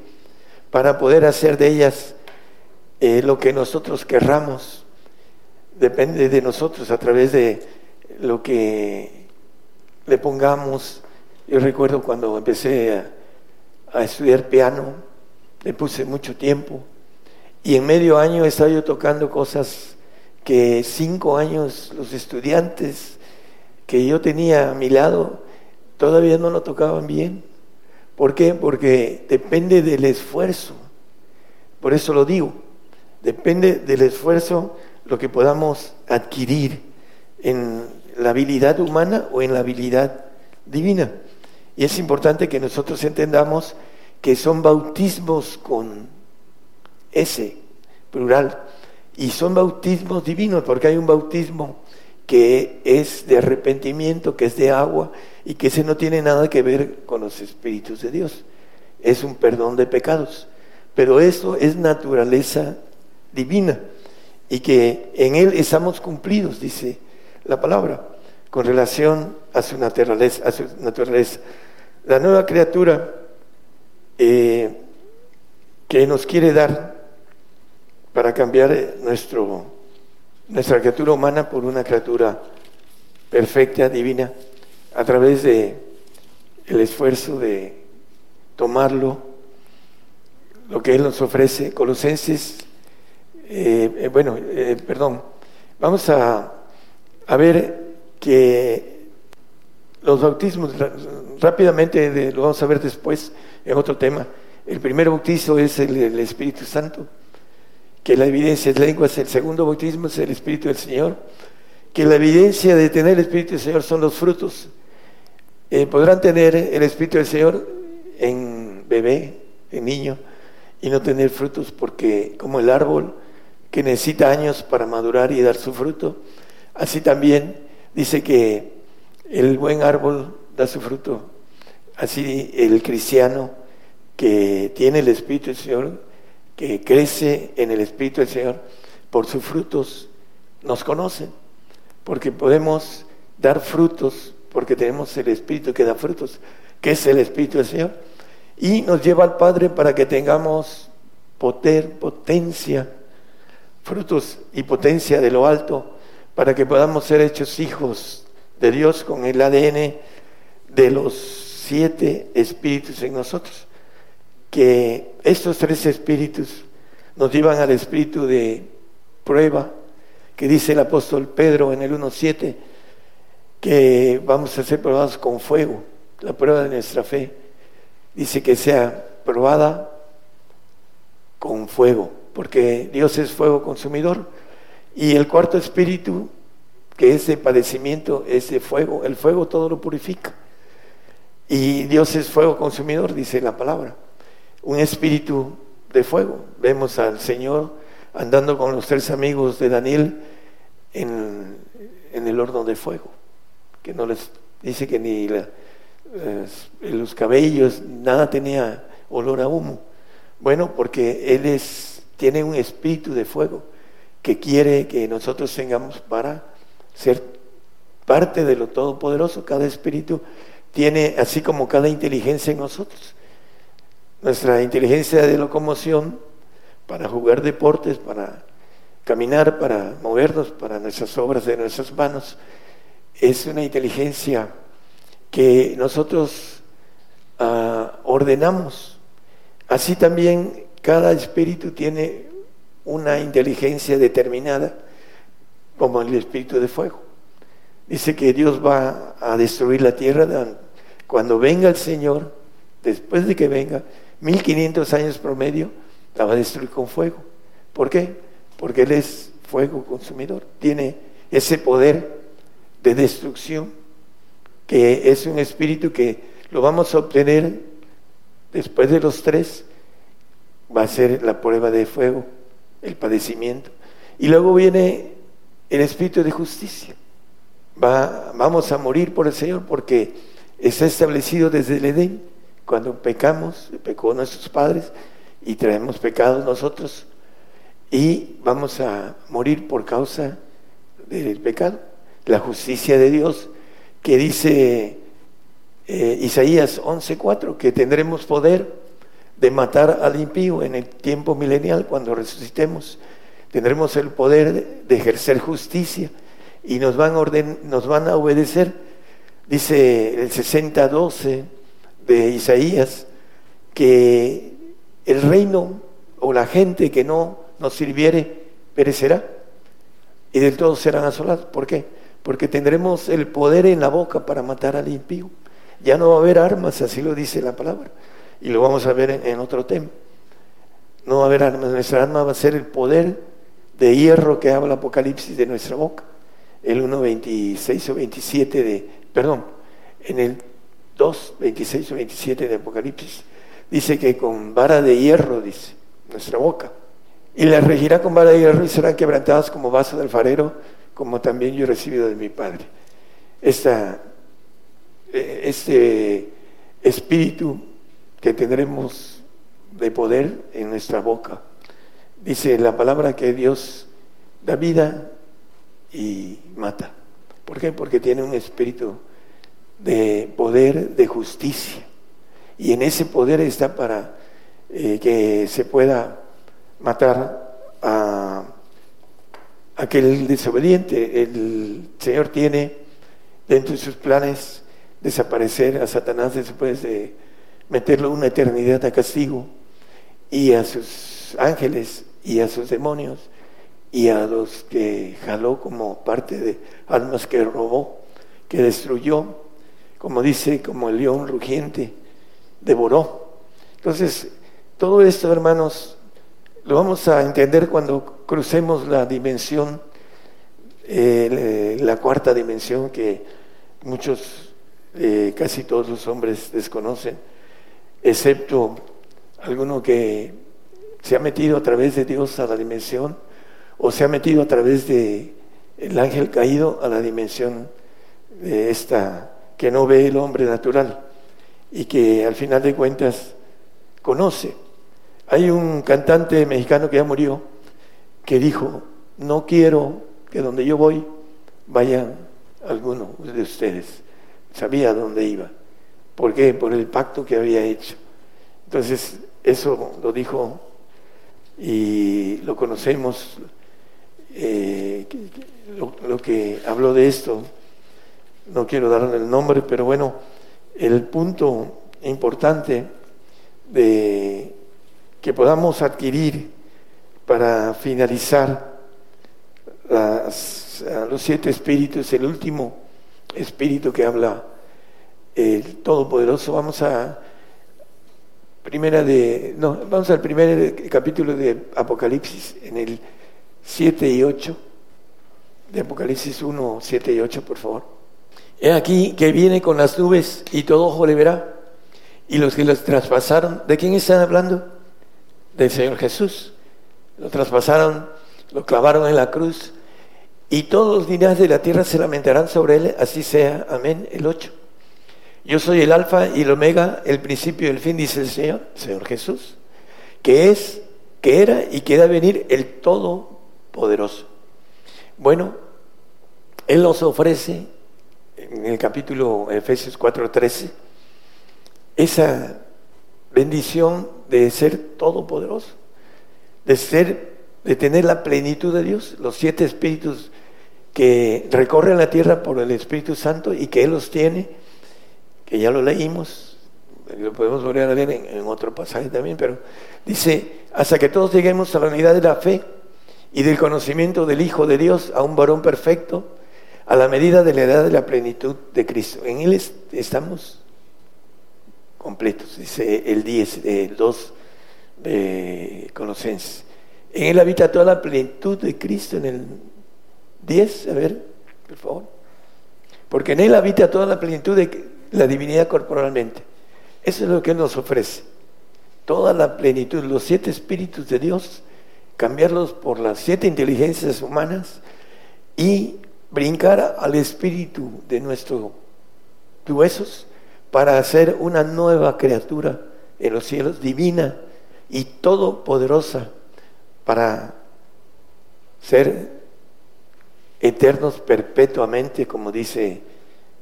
para poder hacer de ellas eh, lo que nosotros querramos depende de nosotros a través de lo que le pongamos. Yo recuerdo cuando empecé a, estudiar piano, le puse mucho tiempo y en medio año estaba yo tocando cosas que cinco años los estudiantes que yo tenía a mi lado todavía no lo tocaban bien. ¿Por qué? Porque depende del esfuerzo. Por eso lo digo. Depende del esfuerzo lo que podamos adquirir en la habilidad humana o en la habilidad divina. Y es importante que nosotros entendamos que son bautismos con ese plural y son bautismos divinos porque hay un bautismo que es de arrepentimiento, que es de agua y que ese no tiene nada que ver con los espíritus de Dios. Es un perdón de pecados, pero eso es naturaleza divina y que en Él estamos cumplidos, dice la palabra, con relación a su naturaleza. A su naturaleza. La nueva criatura eh, que nos quiere dar para cambiar nuestro, nuestra criatura humana por una criatura perfecta, divina, a través de el esfuerzo de tomarlo, lo que Él nos ofrece. Colosenses eh, eh, bueno, eh, perdón, vamos a, a, ver que los bautismos, rápidamente lo vamos a ver después en otro tema. El primer bautizo es el, Espíritu Santo, que la evidencia es lenguas, el segundo bautismo es el Espíritu del Señor, que la evidencia de tener el Espíritu del Señor son los frutos. podrán tener el Espíritu del Señor en bebé, en niño, y no tener frutos porque como el árbol que necesita años para madurar y dar su fruto, Así también dice que el buen árbol da su fruto. Así el cristiano que tiene el Espíritu del Señor, que crece en el Espíritu del Señor, por sus frutos nos conocen, porque podemos dar frutos, porque tenemos el Espíritu que da frutos, que es el Espíritu del Señor, y nos lleva al Padre para que tengamos poder, potencia, frutos y potencia de lo alto, para que podamos ser hechos hijos de Dios con el ADN de los siete espíritus en nosotros. Que estos tres espíritus nos llevan al espíritu de prueba, que dice el apóstol Pedro en el 1.7, que vamos a ser probados con fuego, la prueba de nuestra fe. Dice que sea probada con fuego, porque Dios es fuego consumidor. Y el cuarto espíritu, que es de padecimiento, es de fuego. El fuego todo lo purifica. Y Dios es fuego consumidor, dice la palabra. Un espíritu de fuego. Vemos al Señor andando con los tres amigos de Daniel en, el horno de fuego, que no les dice que ni los cabellos, nada tenía olor a humo. Bueno, porque Él es, tiene un espíritu de fuego que quiere que nosotros tengamos para ser parte de lo todopoderoso. Cada espíritu tiene, así como cada inteligencia en nosotros. Nuestra inteligencia de locomoción para jugar deportes, para caminar, para movernos, para nuestras obras de nuestras manos, es una inteligencia que nosotros ah, ordenamos Así también cada espíritu tiene una inteligencia determinada, como el espíritu de fuego. Dice que Dios va a destruir la tierra cuando venga el Señor, después de que venga, 1500 años promedio, la va a destruir con fuego. ¿Por qué? Porque Él es fuego consumidor, tiene ese poder de destrucción, que es un espíritu que lo vamos a obtener Después de los tres va a ser la prueba de fuego, el padecimiento. Y luego viene el espíritu de justicia. Va, vamos a morir por el Señor porque está establecido desde el Edén. Cuando pecamos, pecó nuestros padres y traemos pecados nosotros y vamos a morir por causa del pecado. La justicia de Dios que dice eh, Isaías 11:4, que tendremos poder de matar al impío en el tiempo milenial cuando resucitemos. Tendremos el poder de, ejercer justicia y nos van, a orden, nos van a obedecer. Dice el 60:12 de Isaías que el reino o la gente que no nos sirviere perecerá y del todo serán asolados. ¿Por qué? Porque tendremos el poder en la boca para matar al impío. Ya no va a haber armas, así lo dice la palabra. Y lo vamos a ver en, otro tema. No va a haber armas, nuestra arma va a ser el poder de hierro que habla Apocalipsis de nuestra boca. El 1.26 o 27 de, perdón, en el 2, 26 o 27 de Apocalipsis, dice que con vara de hierro, dice, nuestra boca. Y la regirá con vara de hierro y serán quebrantadas como vaso del farero, como también yo he recibido de mi Padre. Esta este espíritu que tendremos de poder en nuestra boca. Dice la palabra que Dios da vida y mata. ¿Por qué? Porque tiene un espíritu de poder, de justicia. Y en ese poder está para eh, que se pueda matar a aquel desobediente. El Señor tiene dentro de sus planes desaparecer a Satanás después de meterlo una eternidad a castigo y a sus ángeles y a sus demonios y a los que jaló como parte de almas que robó, que destruyó, como dice, como el león rugiente, devoró. Entonces, todo esto, hermanos, lo vamos a entender cuando crucemos la dimensión, eh, la cuarta dimensión que muchos eh, casi todos los hombres desconocen, excepto alguno que se ha metido a través de Dios a la dimensión o se ha metido a través de el ángel caído a la dimensión de esta que no ve el hombre natural y que al final de cuentas conoce. Hay un cantante mexicano que ya murió que dijo, no quiero que donde yo voy vaya alguno de ustedes. Sabía dónde iba. ¿Por qué? Por el pacto que había hecho. Entonces, eso lo dijo y lo conocemos, eh, lo, que habló de esto, no quiero darle el nombre, pero bueno, el punto importante de que podamos adquirir para finalizar los siete espíritus, el último espíritu que habla el Todopoderoso, vamos a primera de, no, vamos al primer capítulo de Apocalipsis, en el 7 y 8, de Apocalipsis 1, 7 y 8, por favor. He aquí que viene con las nubes y todo ojo le verá. Y los que los traspasaron, ¿de quién están hablando? Del Señor Jesús. Lo traspasaron, lo clavaron en la cruz. Y todos los días de la tierra se lamentarán sobre él, así sea. Amén. El 8. Yo soy el alfa y el omega, el principio y el fin, dice el Señor, Señor Jesús, que es, que era y que a venir el Todopoderoso. Bueno, Él nos ofrece en el capítulo Efesios 4:13 esa bendición de ser todopoderoso, de ser, de tener la plenitud de Dios, los siete espíritus que recorren la tierra por el Espíritu Santo y que Él los tiene que ya lo leímos, lo podemos volver a leer en, otro pasaje también, pero dice, hasta que todos lleguemos a la unidad de la fe y del conocimiento del Hijo de Dios, a un varón perfecto, a la medida de la edad de la plenitud de Cristo. En Él estamos completos, dice el 10, el 2 de Colosenses. En Él habita toda la plenitud de Cristo, en el 10, a ver, por favor. Porque en Él habita toda la plenitud de la divinidad corporalmente. Eso es lo que nos ofrece. Toda la plenitud, los siete espíritus de Dios, cambiarlos por las siete inteligencias humanas y brincar al espíritu de nuestros huesos para hacer una nueva criatura en los cielos, divina y todopoderosa, para ser eternos perpetuamente, como dice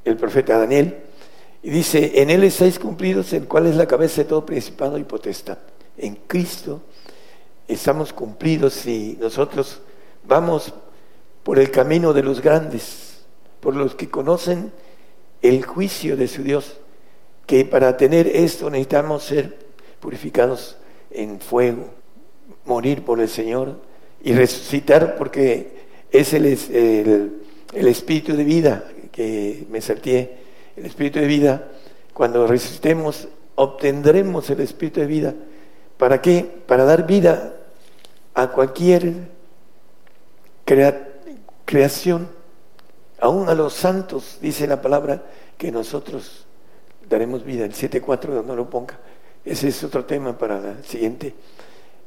el profeta Daniel. Y dice, en Él estáis cumplidos, en cuál es la cabeza de todo principado y potestad. En Cristo estamos cumplidos si nosotros vamos por el camino de los grandes, por los que conocen el juicio de su Dios, que para tener esto necesitamos ser purificados en fuego, morir por el Señor y resucitar porque es el, el, espíritu de vida que me salté el espíritu de vida, cuando resistemos, obtendremos el espíritu de vida. ¿Para qué? Para dar vida a cualquier creación, aún a los santos, dice la palabra, que nosotros daremos vida. El 7.4 no lo ponga. Ese es otro tema para la siguiente.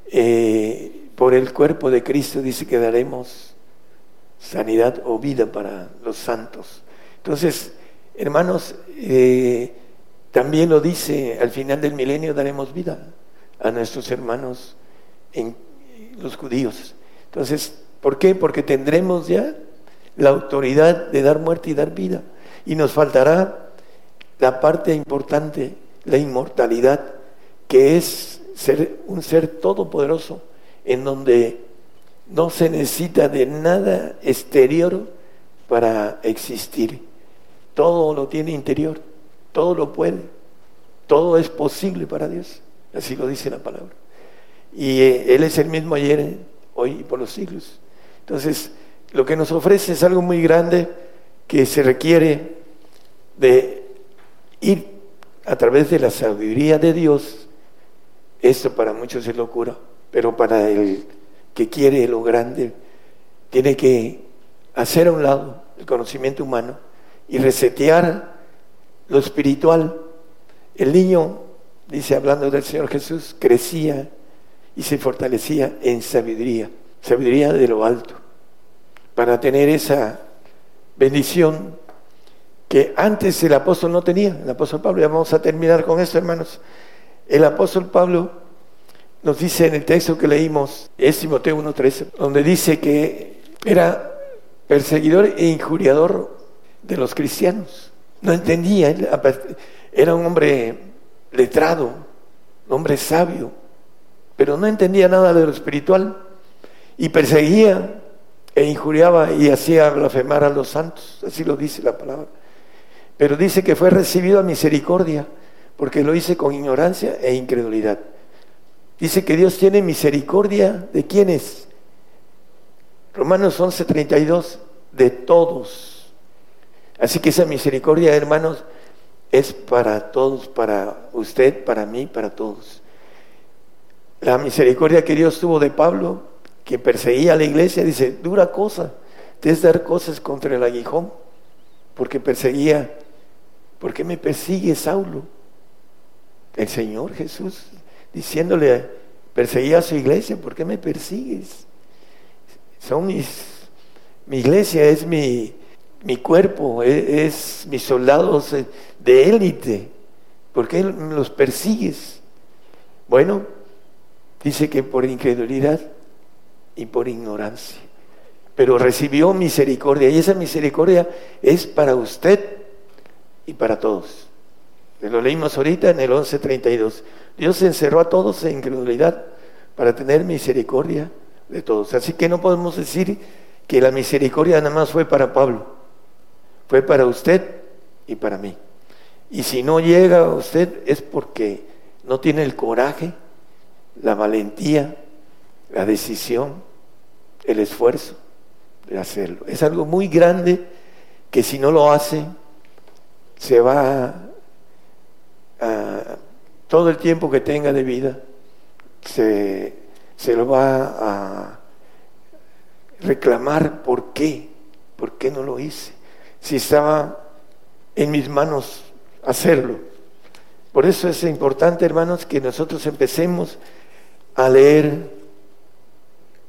Eh, por el cuerpo de Cristo dice que daremos sanidad o vida para los santos. Entonces, Hermanos, eh, también lo dice, al final del milenio daremos vida a nuestros hermanos en los judíos. Entonces, ¿por qué? Porque tendremos ya la autoridad de dar muerte y dar vida. Y nos faltará la parte importante, la inmortalidad, que es ser un ser todopoderoso, en donde no se necesita de nada exterior para existir todo lo tiene interior, todo lo puede, todo es posible para Dios, así lo dice la palabra. Y eh, Él es el mismo ayer, hoy y por los siglos. Entonces, lo que nos ofrece es algo muy grande que se requiere de ir a través de la sabiduría de Dios. Esto para muchos es locura, pero para el que quiere lo grande, tiene que hacer a un lado el conocimiento humano y resetear lo espiritual. El niño, dice hablando del Señor Jesús, crecía y se fortalecía en sabiduría, sabiduría de lo alto, para tener esa bendición que antes el apóstol no tenía, el apóstol Pablo. Ya vamos a terminar con esto, hermanos. El apóstol Pablo nos dice en el texto que leímos, es Timoteo 1.13, donde dice que era perseguidor e injuriador de los cristianos. No entendía, era un hombre letrado, un hombre sabio, pero no entendía nada de lo espiritual y perseguía e injuriaba y hacía blasfemar a los santos, así lo dice la palabra. Pero dice que fue recibido a misericordia, porque lo hice con ignorancia e incredulidad. Dice que Dios tiene misericordia de quienes. Romanos 11:32, de todos. Así que esa misericordia, hermanos, es para todos, para usted, para mí, para todos. La misericordia que Dios tuvo de Pablo, que perseguía a la iglesia, dice, dura cosa, es dar cosas contra el aguijón, porque perseguía. ¿Por qué me persigue Saulo? El Señor Jesús diciéndole, perseguía a su iglesia, ¿por qué me persigues? Son mis, mi iglesia es mi, mi cuerpo, e, es, mis soldados de élite, ¿por qué los persigues? Bueno, dice que por incredulidad y por ignorancia, pero recibió misericordia y esa misericordia es para usted y para todos. Lo leímos ahorita en el 11.32. Dios encerró a todos en incredulidad para tener misericordia de todos. Así que no podemos decir que la misericordia nada más fue para Pablo, fue para usted y para mí. Y si no llega a usted es porque no tiene el coraje, la valentía, la decisión, el esfuerzo de hacerlo. Es algo muy grande que si no lo hace, se va a todo el tiempo que tenga de vida se, lo va a reclamar por qué, por qué no lo hice, si estaba en mis manos hacerlo. Por eso es importante, hermanos, que nosotros empecemos a leer,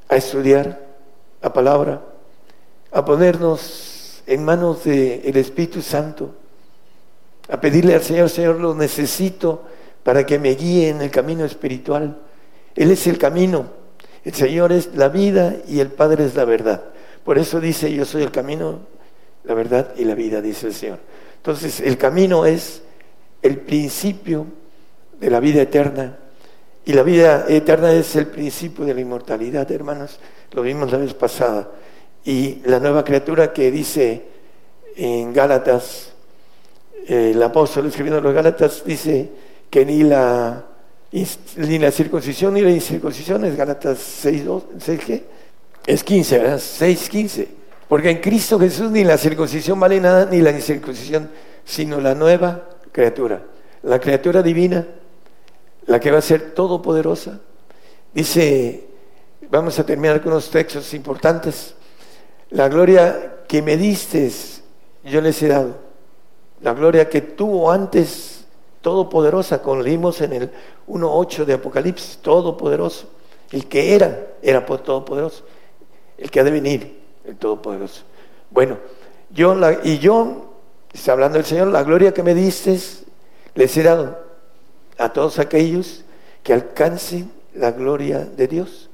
a estudiar la palabra, a ponernos en manos del Espíritu Santo, a pedirle al Señor, Señor, lo necesito para que me guíe en el camino espiritual. Él es el camino, el Señor es la vida y el Padre es la verdad. Por eso dice, yo soy el camino, la verdad y la vida, dice el Señor. Entonces, el camino es el principio de la vida eterna. Y la vida eterna es el principio de la inmortalidad, hermanos. Lo vimos la vez pasada. Y la nueva criatura que dice en Gálatas, el apóstol escribiendo los Gálatas, dice, que ni la, ni la circuncisión ni la incircuncisión es Galatas 6, 6 ¿qué? Es 15, ¿verdad? 6, 15. Porque en Cristo Jesús ni la circuncisión vale nada, ni la incircuncisión, sino la nueva criatura. La criatura divina, la que va a ser todopoderosa. Dice, vamos a terminar con unos textos importantes. La gloria que me diste, yo les he dado. La gloria que tuvo antes todopoderosa, como leímos en el 1.8 de Apocalipsis, todopoderoso. El que era, era todopoderoso. El que ha de venir, el todopoderoso. Bueno, yo la, y yo, está hablando el Señor, la gloria que me diste, les he dado a todos aquellos que alcancen la gloria de Dios,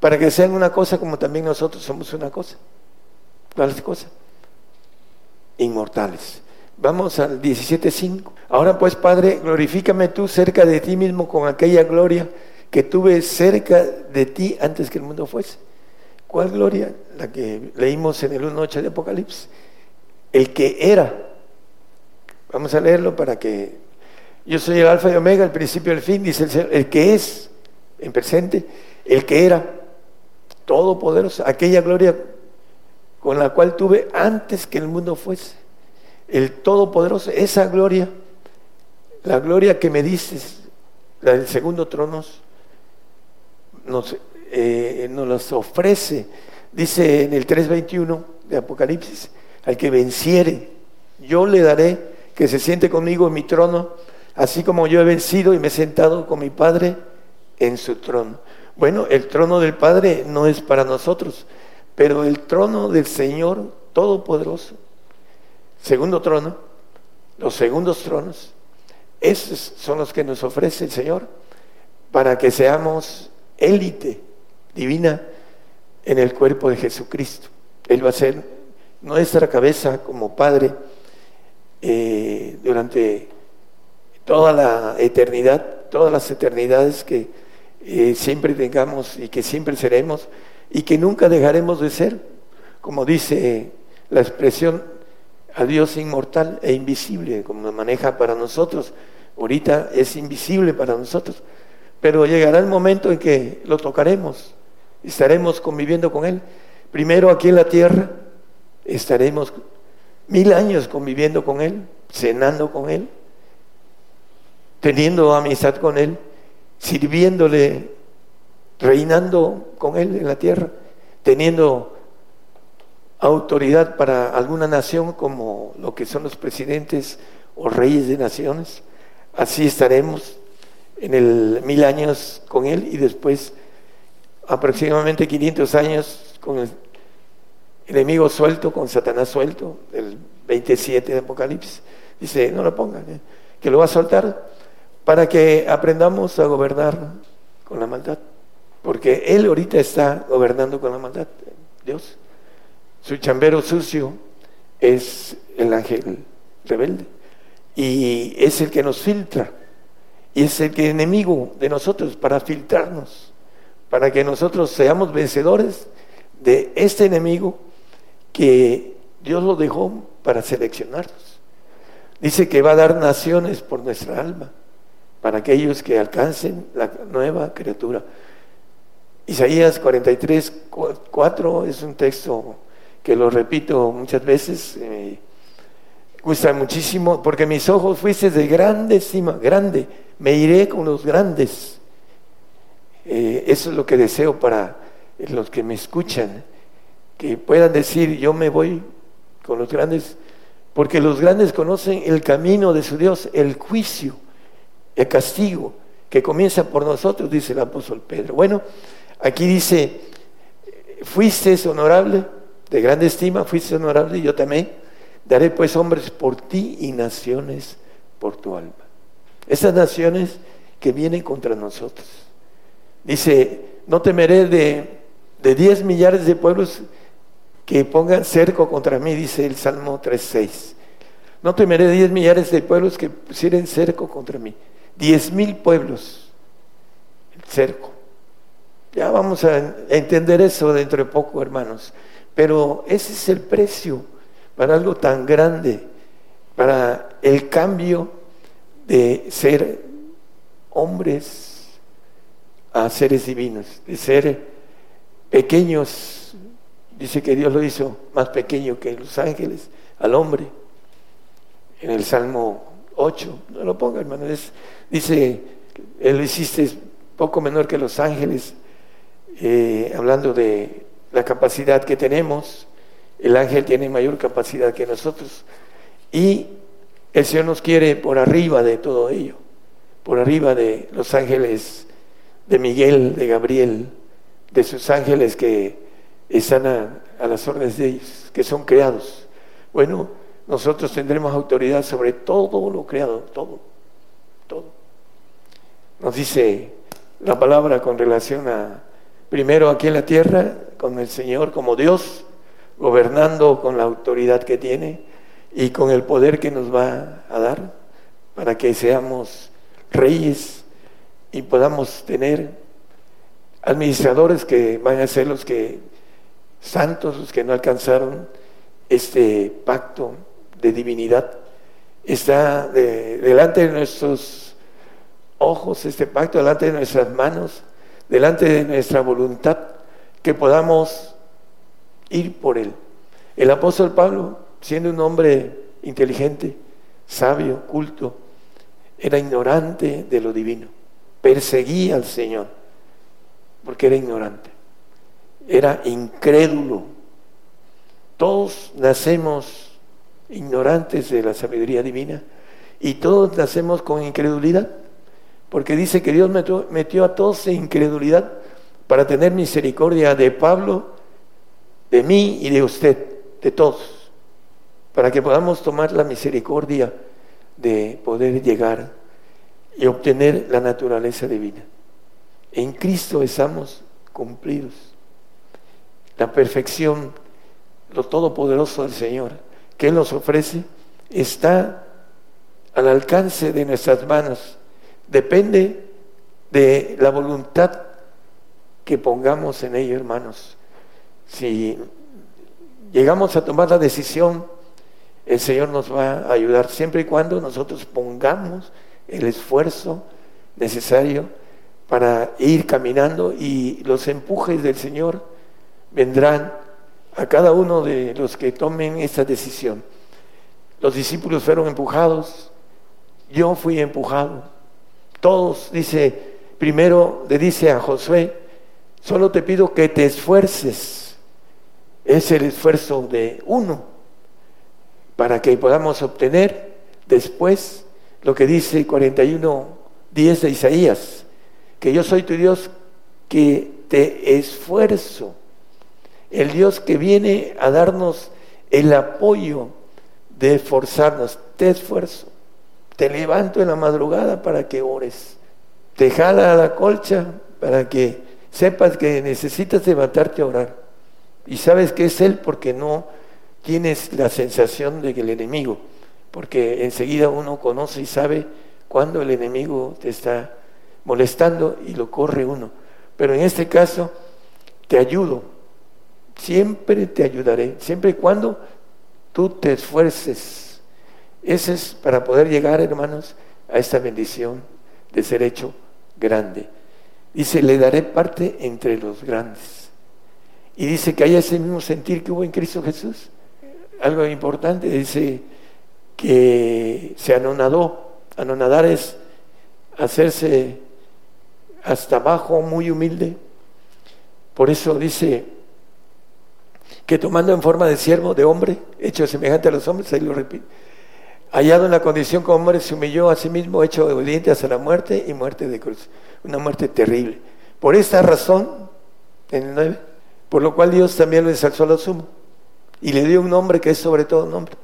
para que sean una cosa como también nosotros somos una cosa. ¿Cuál cosa? Inmortales. Vamos al 17.5. Ahora pues, Padre, glorifícame tú cerca de ti mismo con aquella gloria que tuve cerca de ti antes que el mundo fuese. ¿Cuál gloria? La que leímos en el 1.8 de Apocalipsis. El que era. Vamos a leerlo para que... Yo soy el alfa y omega, el principio y el fin, dice el Señor. El que es, en presente, el que era, todopoderoso, aquella gloria con la cual tuve antes que el mundo fuese el Todopoderoso, esa gloria, la gloria que me dices, la del segundo trono, nos, eh, nos las ofrece, dice en el 3.21 de Apocalipsis, al que venciere, yo le daré que se siente conmigo en mi trono, así como yo he vencido y me he sentado con mi Padre en su trono. Bueno, el trono del Padre no es para nosotros, pero el trono del Señor Todopoderoso, segundo trono, los segundos tronos, esos son los que nos ofrece el Señor para que seamos élite divina en el cuerpo de Jesucristo. Él va a ser nuestra cabeza como Padre eh, durante toda la eternidad, todas las eternidades que eh, siempre tengamos y que siempre seremos y que nunca dejaremos de ser, como dice la expresión a Dios inmortal e invisible, como maneja para nosotros. Ahorita es invisible para nosotros, pero llegará el momento en que lo tocaremos, estaremos conviviendo con Él. Primero aquí en la tierra, estaremos mil años conviviendo con Él, cenando con Él, teniendo amistad con Él, sirviéndole, reinando con Él en la tierra, teniendo autoridad para alguna nación como lo que son los presidentes o reyes de naciones. Así estaremos en el mil años con Él y después aproximadamente 500 años con el enemigo suelto, con Satanás suelto, el 27 de Apocalipsis. Dice, no lo pongan, ¿eh? que lo va a soltar para que aprendamos a gobernar con la maldad. Porque Él ahorita está gobernando con la maldad, Dios. Su chambero sucio es el ángel rebelde. Y es el que nos filtra. Y es el que enemigo de nosotros para filtrarnos. Para que nosotros seamos vencedores de este enemigo que Dios lo dejó para seleccionarnos. Dice que va a dar naciones por nuestra alma, para aquellos que alcancen la nueva criatura. Isaías 43, 4 es un texto que lo repito muchas veces, eh, gusta muchísimo, porque mis ojos fuiste de grande estima, grande, me iré con los grandes. Eh, eso es lo que deseo para los que me escuchan que puedan decir, yo me voy con los grandes, porque los grandes conocen el camino de su Dios, el juicio, el castigo, que comienza por nosotros, dice el apóstol Pedro. Bueno, aquí dice, fuiste honorable, de grande estima, fuiste honorable, yo también daré pues hombres por ti y naciones por tu alma. Esas naciones que vienen contra nosotros. Dice, no temeré de, de diez millares de pueblos que pongan cerco contra mí, dice el Salmo 3.6. No temeré diez millares de pueblos que pusieran cerco contra mí. Diez mil pueblos, el cerco. Ya vamos a entender eso dentro de poco, hermanos. Pero ese es el precio para algo tan grande, para el cambio de ser hombres a seres divinos, de ser pequeños. Dice que Dios lo hizo más pequeño que los ángeles, al hombre. En el Salmo 8, no lo ponga hermano, dice, Él lo hiciste poco menor que los ángeles, eh, hablando de la capacidad que tenemos, el ángel tiene mayor capacidad que nosotros. Y el Señor nos quiere por arriba de todo ello, por arriba de los ángeles de Miguel, de Gabriel, de sus ángeles que están a, las órdenes de ellos, que son creados. Bueno, nosotros tendremos autoridad sobre todo lo creado, todo, todo. Nos dice la palabra con relación a, primero aquí en la tierra, con el Señor como Dios, gobernando con la autoridad que tiene y con el poder que nos va a dar para que seamos reyes y podamos tener administradores que van a ser los que santos, los que no alcanzaron este pacto de divinidad. Está delante de nuestros ojos este pacto, delante de nuestras manos, delante de nuestra voluntad, que podamos ir por él. El apóstol Pablo, siendo un hombre inteligente, sabio, culto, era ignorante de lo divino, perseguía al Señor, porque era ignorante era incrédulo. Todos nacemos ignorantes de la sabiduría divina y todos nacemos con incredulidad, porque dice que Dios metió, a todos en incredulidad para tener misericordia de Pablo de mí y de usted, de todos, para que podamos tomar la misericordia de poder llegar y obtener la naturaleza divina. En Cristo estamos cumplidos. La perfección, lo todopoderoso del Señor que Él nos ofrece, está al alcance de nuestras manos. Depende de la voluntad que pongamos en ello, hermanos. Si llegamos a tomar la decisión, el Señor nos va a ayudar siempre y cuando nosotros pongamos el esfuerzo necesario para ir caminando y los empujes del Señor vendrán a cada uno de los que tomen esta decisión. Los discípulos fueron empujados, yo fui empujado. Todos, dice, primero le dice a Josué, solo te pido que te esfuerces. Es el esfuerzo de uno para que podamos obtener después lo que dice 41, 10 de Isaías, que yo soy tu Dios que te esfuerzo, el Dios que viene a darnos el apoyo de esforzarnos, te esfuerzo, te levanto en la madrugada para que ores, te jala a la colcha para que sepas que necesitas levantarte a orar. Y sabes que es Él porque no tienes la sensación de que el enemigo, porque enseguida uno conoce y sabe cuando el enemigo te está molestando y lo corre uno. Pero en este caso, te ayudo, siempre te ayudaré, siempre y cuando tú te esfuerces. Ese es para poder llegar, hermanos, a esta bendición de ser hecho grande. Dice, le daré parte entre los grandes. Y dice que hay ese mismo sentir que hubo en Cristo Jesús. Algo importante, dice que se anonadó. Anonadar es hacerse hasta abajo, muy humilde. Por eso dice que tomando en forma de siervo, de hombre, hecho semejante a los hombres, ahí lo repite, hallado en la condición como hombre, se humilló a sí mismo, hecho obediente hasta la muerte y muerte de cruz. Una muerte terrible. Por esta razón, en el 9, por lo cual Dios también lo ensalzó a lo sumo y le dio un nombre que es sobre todo nombre.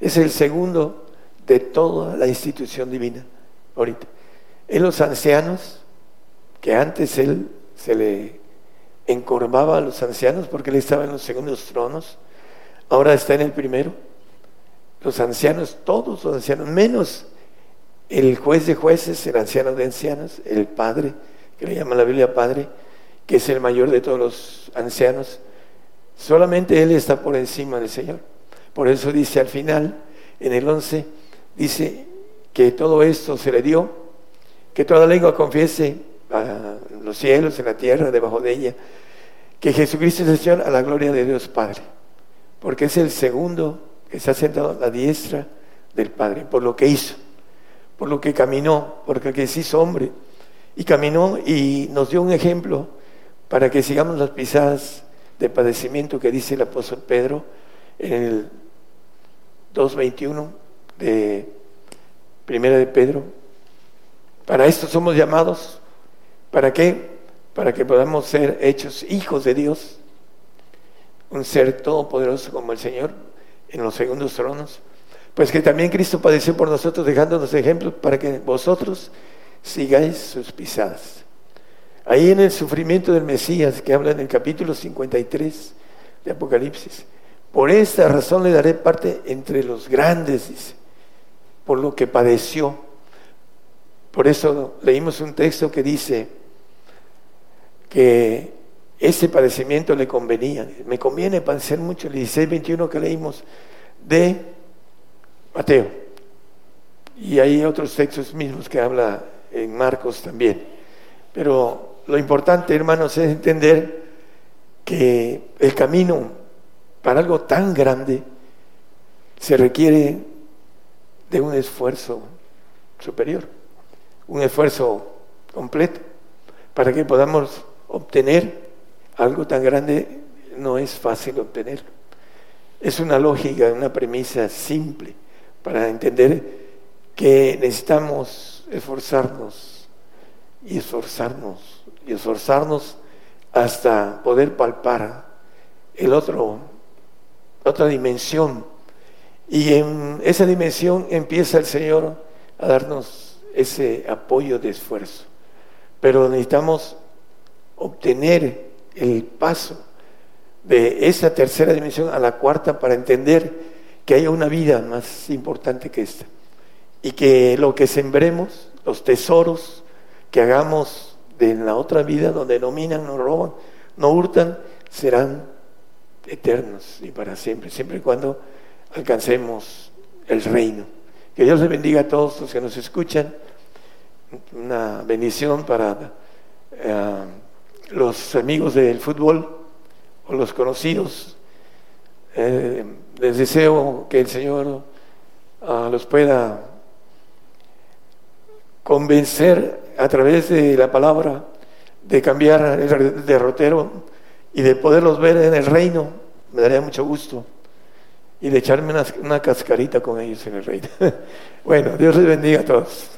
Es el segundo de toda la institución divina ahorita. En los ancianos, que antes él se le encorvaba a los ancianos porque él estaba en los segundos tronos, ahora está en el primero. Los ancianos, todos los ancianos, menos el juez de jueces, el anciano de ancianos, el padre, que le llama la Biblia padre, que es el mayor de todos los ancianos, solamente él está por encima del Señor. Por eso dice al final, en el 11, dice que todo esto se le dio, que toda lengua confiese a los cielos, en la tierra, debajo de ella, que Jesucristo es el Señor a la gloria de Dios Padre, porque es el segundo que se ha sentado a la diestra del Padre, por lo que hizo, por lo que caminó, porque se hizo hombre, y caminó y nos dio un ejemplo para que sigamos las pisadas de padecimiento que dice el apóstol Pedro en el 2.21 de Primera de Pedro. Para esto somos llamados ¿Para qué? Para que podamos ser hechos hijos de Dios, un ser todopoderoso como el Señor en los segundos tronos. Pues que también Cristo padeció por nosotros dejándonos ejemplos para que vosotros sigáis sus pisadas. Ahí en el sufrimiento del Mesías que habla en el capítulo 53 de Apocalipsis. Por esta razón le daré parte entre los grandes, dice, por lo que padeció. Por eso leímos un texto que dice, que ese padecimiento le convenía. Me conviene padecer mucho el 16-21 que leímos de Mateo. Y hay otros textos mismos que habla en Marcos también. Pero lo importante, hermanos, es entender que el camino para algo tan grande se requiere de un esfuerzo superior, un esfuerzo completo, para que podamos obtener algo tan grande no es fácil obtenerlo. Es una lógica, una premisa simple para entender que necesitamos esforzarnos y esforzarnos y esforzarnos hasta poder palpar el otro, otra dimensión. Y en esa dimensión empieza el Señor a darnos ese apoyo de esfuerzo. Pero necesitamos obtener el paso de esa tercera dimensión a la cuarta para entender que hay una vida más importante que esta. Y que lo que sembremos, los tesoros que hagamos de la otra vida, donde no minan, no roban, no hurtan, serán eternos y para siempre, siempre y cuando alcancemos el reino. Que Dios les bendiga a todos los que nos escuchan. Una bendición para eh, los amigos del fútbol o los conocidos. Eh, les deseo que el Señor ah, los pueda convencer a través de la palabra de cambiar el derrotero y de poderlos ver en el reino. Me daría mucho gusto y de echarme una, cascarita con ellos en el reino. bueno, Dios les bendiga a todos.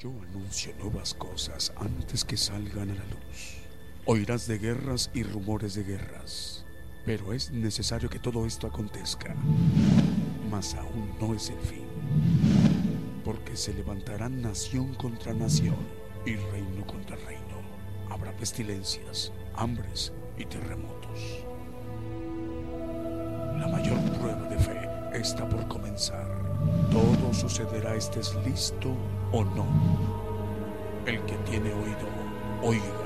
Yo anuncio nuevas cosas antes que salgan a la luz. Oirás de guerras y rumores de guerras, pero es necesario que todo esto acontezca. Mas aún no es el fin, porque se levantarán nación contra nación y reino contra reino. Habrá pestilencias, hambres y terremotos la mayor prueba de fe está por comenzar. Todo sucederá estés listo o no. El que tiene oído, oiga.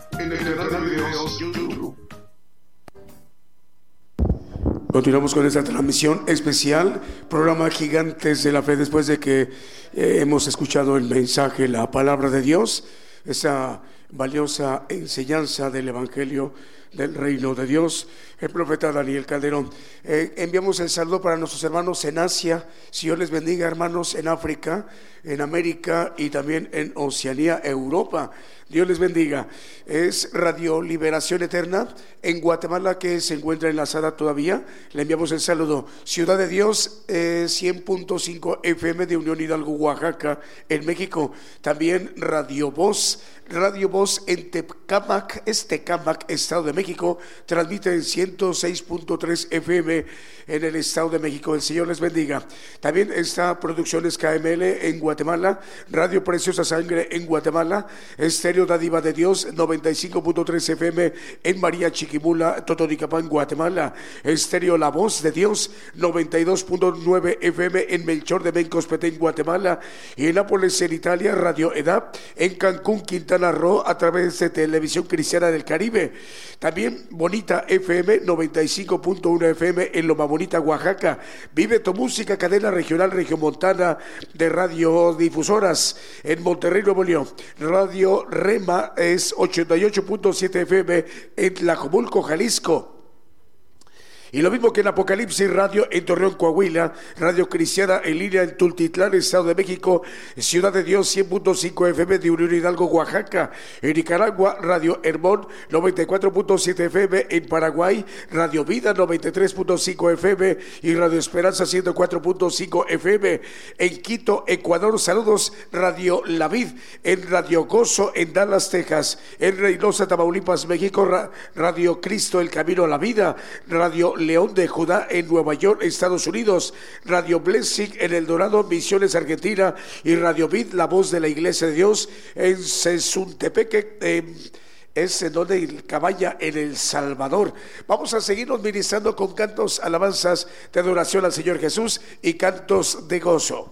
En el canal de YouTube. Continuamos con esta transmisión especial, programa Gigantes de la Fe, después de que eh, hemos escuchado el mensaje, la palabra de Dios, esa valiosa enseñanza del Evangelio del reino de Dios, el profeta Daniel Calderón. Eh, enviamos el saludo para nuestros hermanos en Asia, si Dios les bendiga hermanos en África, en América y también en Oceanía, Europa. Dios les bendiga. Es Radio Liberación Eterna en Guatemala que se encuentra enlazada todavía. Le enviamos el saludo. Ciudad de Dios, 100.5 eh, FM de Unión Hidalgo, Oaxaca, en México. También Radio Voz. Radio Voz en Tecamac, es Tecamac, Estado de México. Transmite en 106.3 FM en el Estado de México. El Señor les bendiga. También está Producciones KML en Guatemala. Radio Preciosa Sangre en Guatemala. Estéreo Dadiva de Dios, 95.3 FM en María Chiquimula, Totonicapán, Guatemala. Estéreo La Voz de Dios, 92.9 FM en Melchor de Bencos, Petén, Guatemala. Y en Nápoles, en Italia, Radio Edad, en Cancún, Quintana Roo, a través de Televisión Cristiana del Caribe. También Bonita FM, 95.1 FM en Loma Bonita, Oaxaca. Vive tu música, cadena regional regiomontana de radiodifusoras en Monterrey, Nuevo León. Radio Rema es 88.7 FM en Tlajomulco, Jalisco. Y lo mismo que en Apocalipsis Radio en Torreón, Coahuila, Radio Cristiana en línea en Tultitlán, Estado de México, Ciudad de Dios 100.5 FM de Unión Hidalgo, Oaxaca, en Nicaragua, Radio Hermón 94.7 FM en Paraguay, Radio Vida 93.5 FM y Radio Esperanza 104.5 FM en Quito, Ecuador. Saludos, Radio La Vid en Radio Gozo en Dallas, Texas, en Reynosa, Tamaulipas, México, Radio Cristo, El Camino a la Vida, Radio León de Judá en Nueva York, Estados Unidos, Radio Blessing en El Dorado, Misiones Argentina y Radio Vid, la voz de la Iglesia de Dios en Sesuntepeque. es en donde el caballa en El Salvador. Vamos a seguirnos ministrando con cantos, alabanzas de adoración al Señor Jesús y cantos de gozo.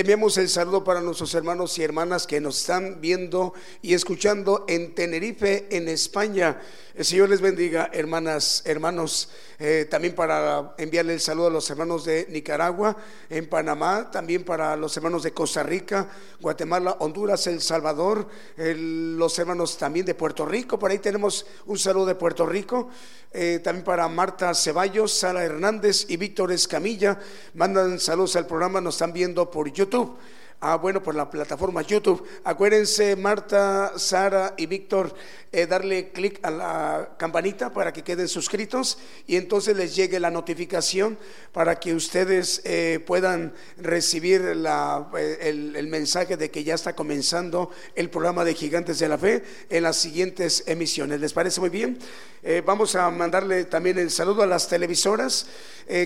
Enviamos el saludo para nuestros hermanos y hermanas que nos están viendo y escuchando en Tenerife, en España. El Señor les bendiga, hermanas, hermanos. Eh, también para enviarle el saludo a los hermanos de Nicaragua, en Panamá, también para los hermanos de Costa Rica, Guatemala, Honduras, El Salvador, los hermanos también de Puerto Rico. Por ahí tenemos un saludo de Puerto Rico. Eh, también para Marta Ceballos, Sara Hernández y Víctor Escamilla. Mandan saludos al programa, nos están viendo por YouTube. Ah, bueno, por la plataforma YouTube. Acuérdense, Marta, Sara y Víctor, eh, darle clic a la campanita para que queden suscritos y entonces les llegue la notificación para que ustedes eh, puedan recibir eh, el, el, mensaje de que ya está comenzando el programa de Gigantes de la Fe en las siguientes emisiones. ¿Les parece muy bien? vamos a mandarle también el saludo a las televisoras.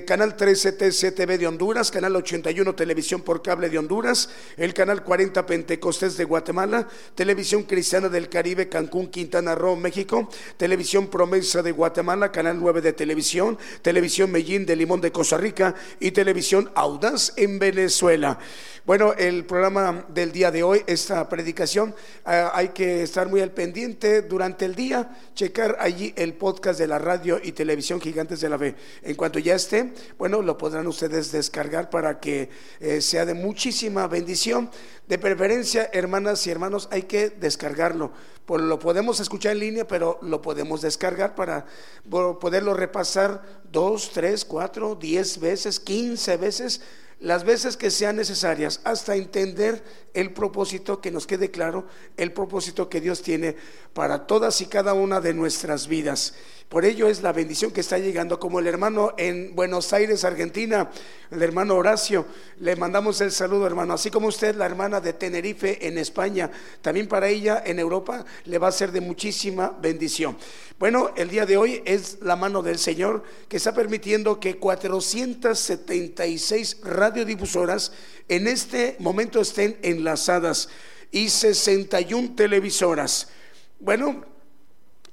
canal 13 TCTV de Honduras, Canal 81 Televisión por Cable de Honduras, el Canal 40 Pentecostés de Guatemala, Televisión Cristiana del Caribe Cancún, Quintana Roo, México, Televisión Promesa de Guatemala, Canal 9 de Televisión, Televisión Medellín de Limón de Costa Rica y Televisión Audaz en Venezuela. Bueno, el programa del día de hoy, esta predicación, eh, hay que estar muy al pendiente durante el día, checar allí el podcast de la radio y televisión Gigantes de la Fe. En cuanto ya esté, bueno, lo podrán ustedes descargar para que eh, sea de muchísima bendición De preferencia, hermanas y hermanos, hay que descargarlo. Lo podemos escuchar en línea, pero lo podemos descargar para poderlo repasar dos, tres, cuatro, diez veces, quince veces las veces que sean necesarias hasta entender el propósito, que nos quede claro, el propósito que Dios tiene para todas y cada una de nuestras vidas. Por ello es la bendición que está llegando, como el hermano en Buenos Aires, Argentina, el hermano Horacio, le mandamos el saludo, hermano, así como usted, la hermana de Tenerife en España, también para ella en Europa le va a ser de muchísima bendición. Bueno, el día de hoy es la mano del Señor que está permitiendo que 476 radiodifusoras en este momento estén enlazadas y 61 televisoras. Bueno,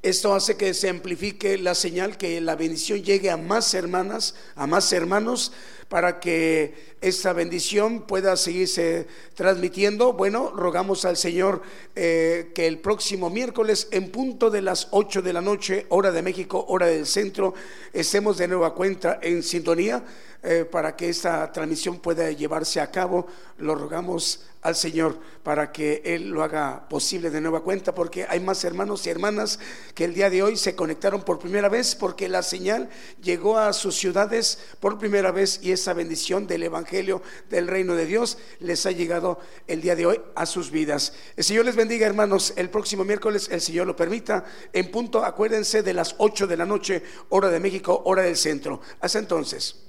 esto hace que se amplifique la señal, que la bendición llegue a más hermanas, a más hermanos, para que esta bendición pueda seguirse transmitiendo. Bueno, rogamos al Señor eh, que el próximo miércoles, en punto de las 8 de la noche, hora de México, hora del centro, estemos de nueva cuenta en sintonía eh, para que esta transmisión pueda llevarse a cabo. Lo rogamos al Señor para que Él lo haga posible de nueva cuenta, porque hay más hermanos y hermanas que el día de hoy se conectaron por primera vez, porque la señal llegó a sus ciudades por primera vez y esa bendición del Evangelio del reino de Dios les ha llegado el día de hoy a sus vidas. El Señor les bendiga, hermanos. El próximo miércoles, el Señor lo permita, en punto, acuérdense de las 8 de la noche, hora de México, hora del centro. Hasta entonces.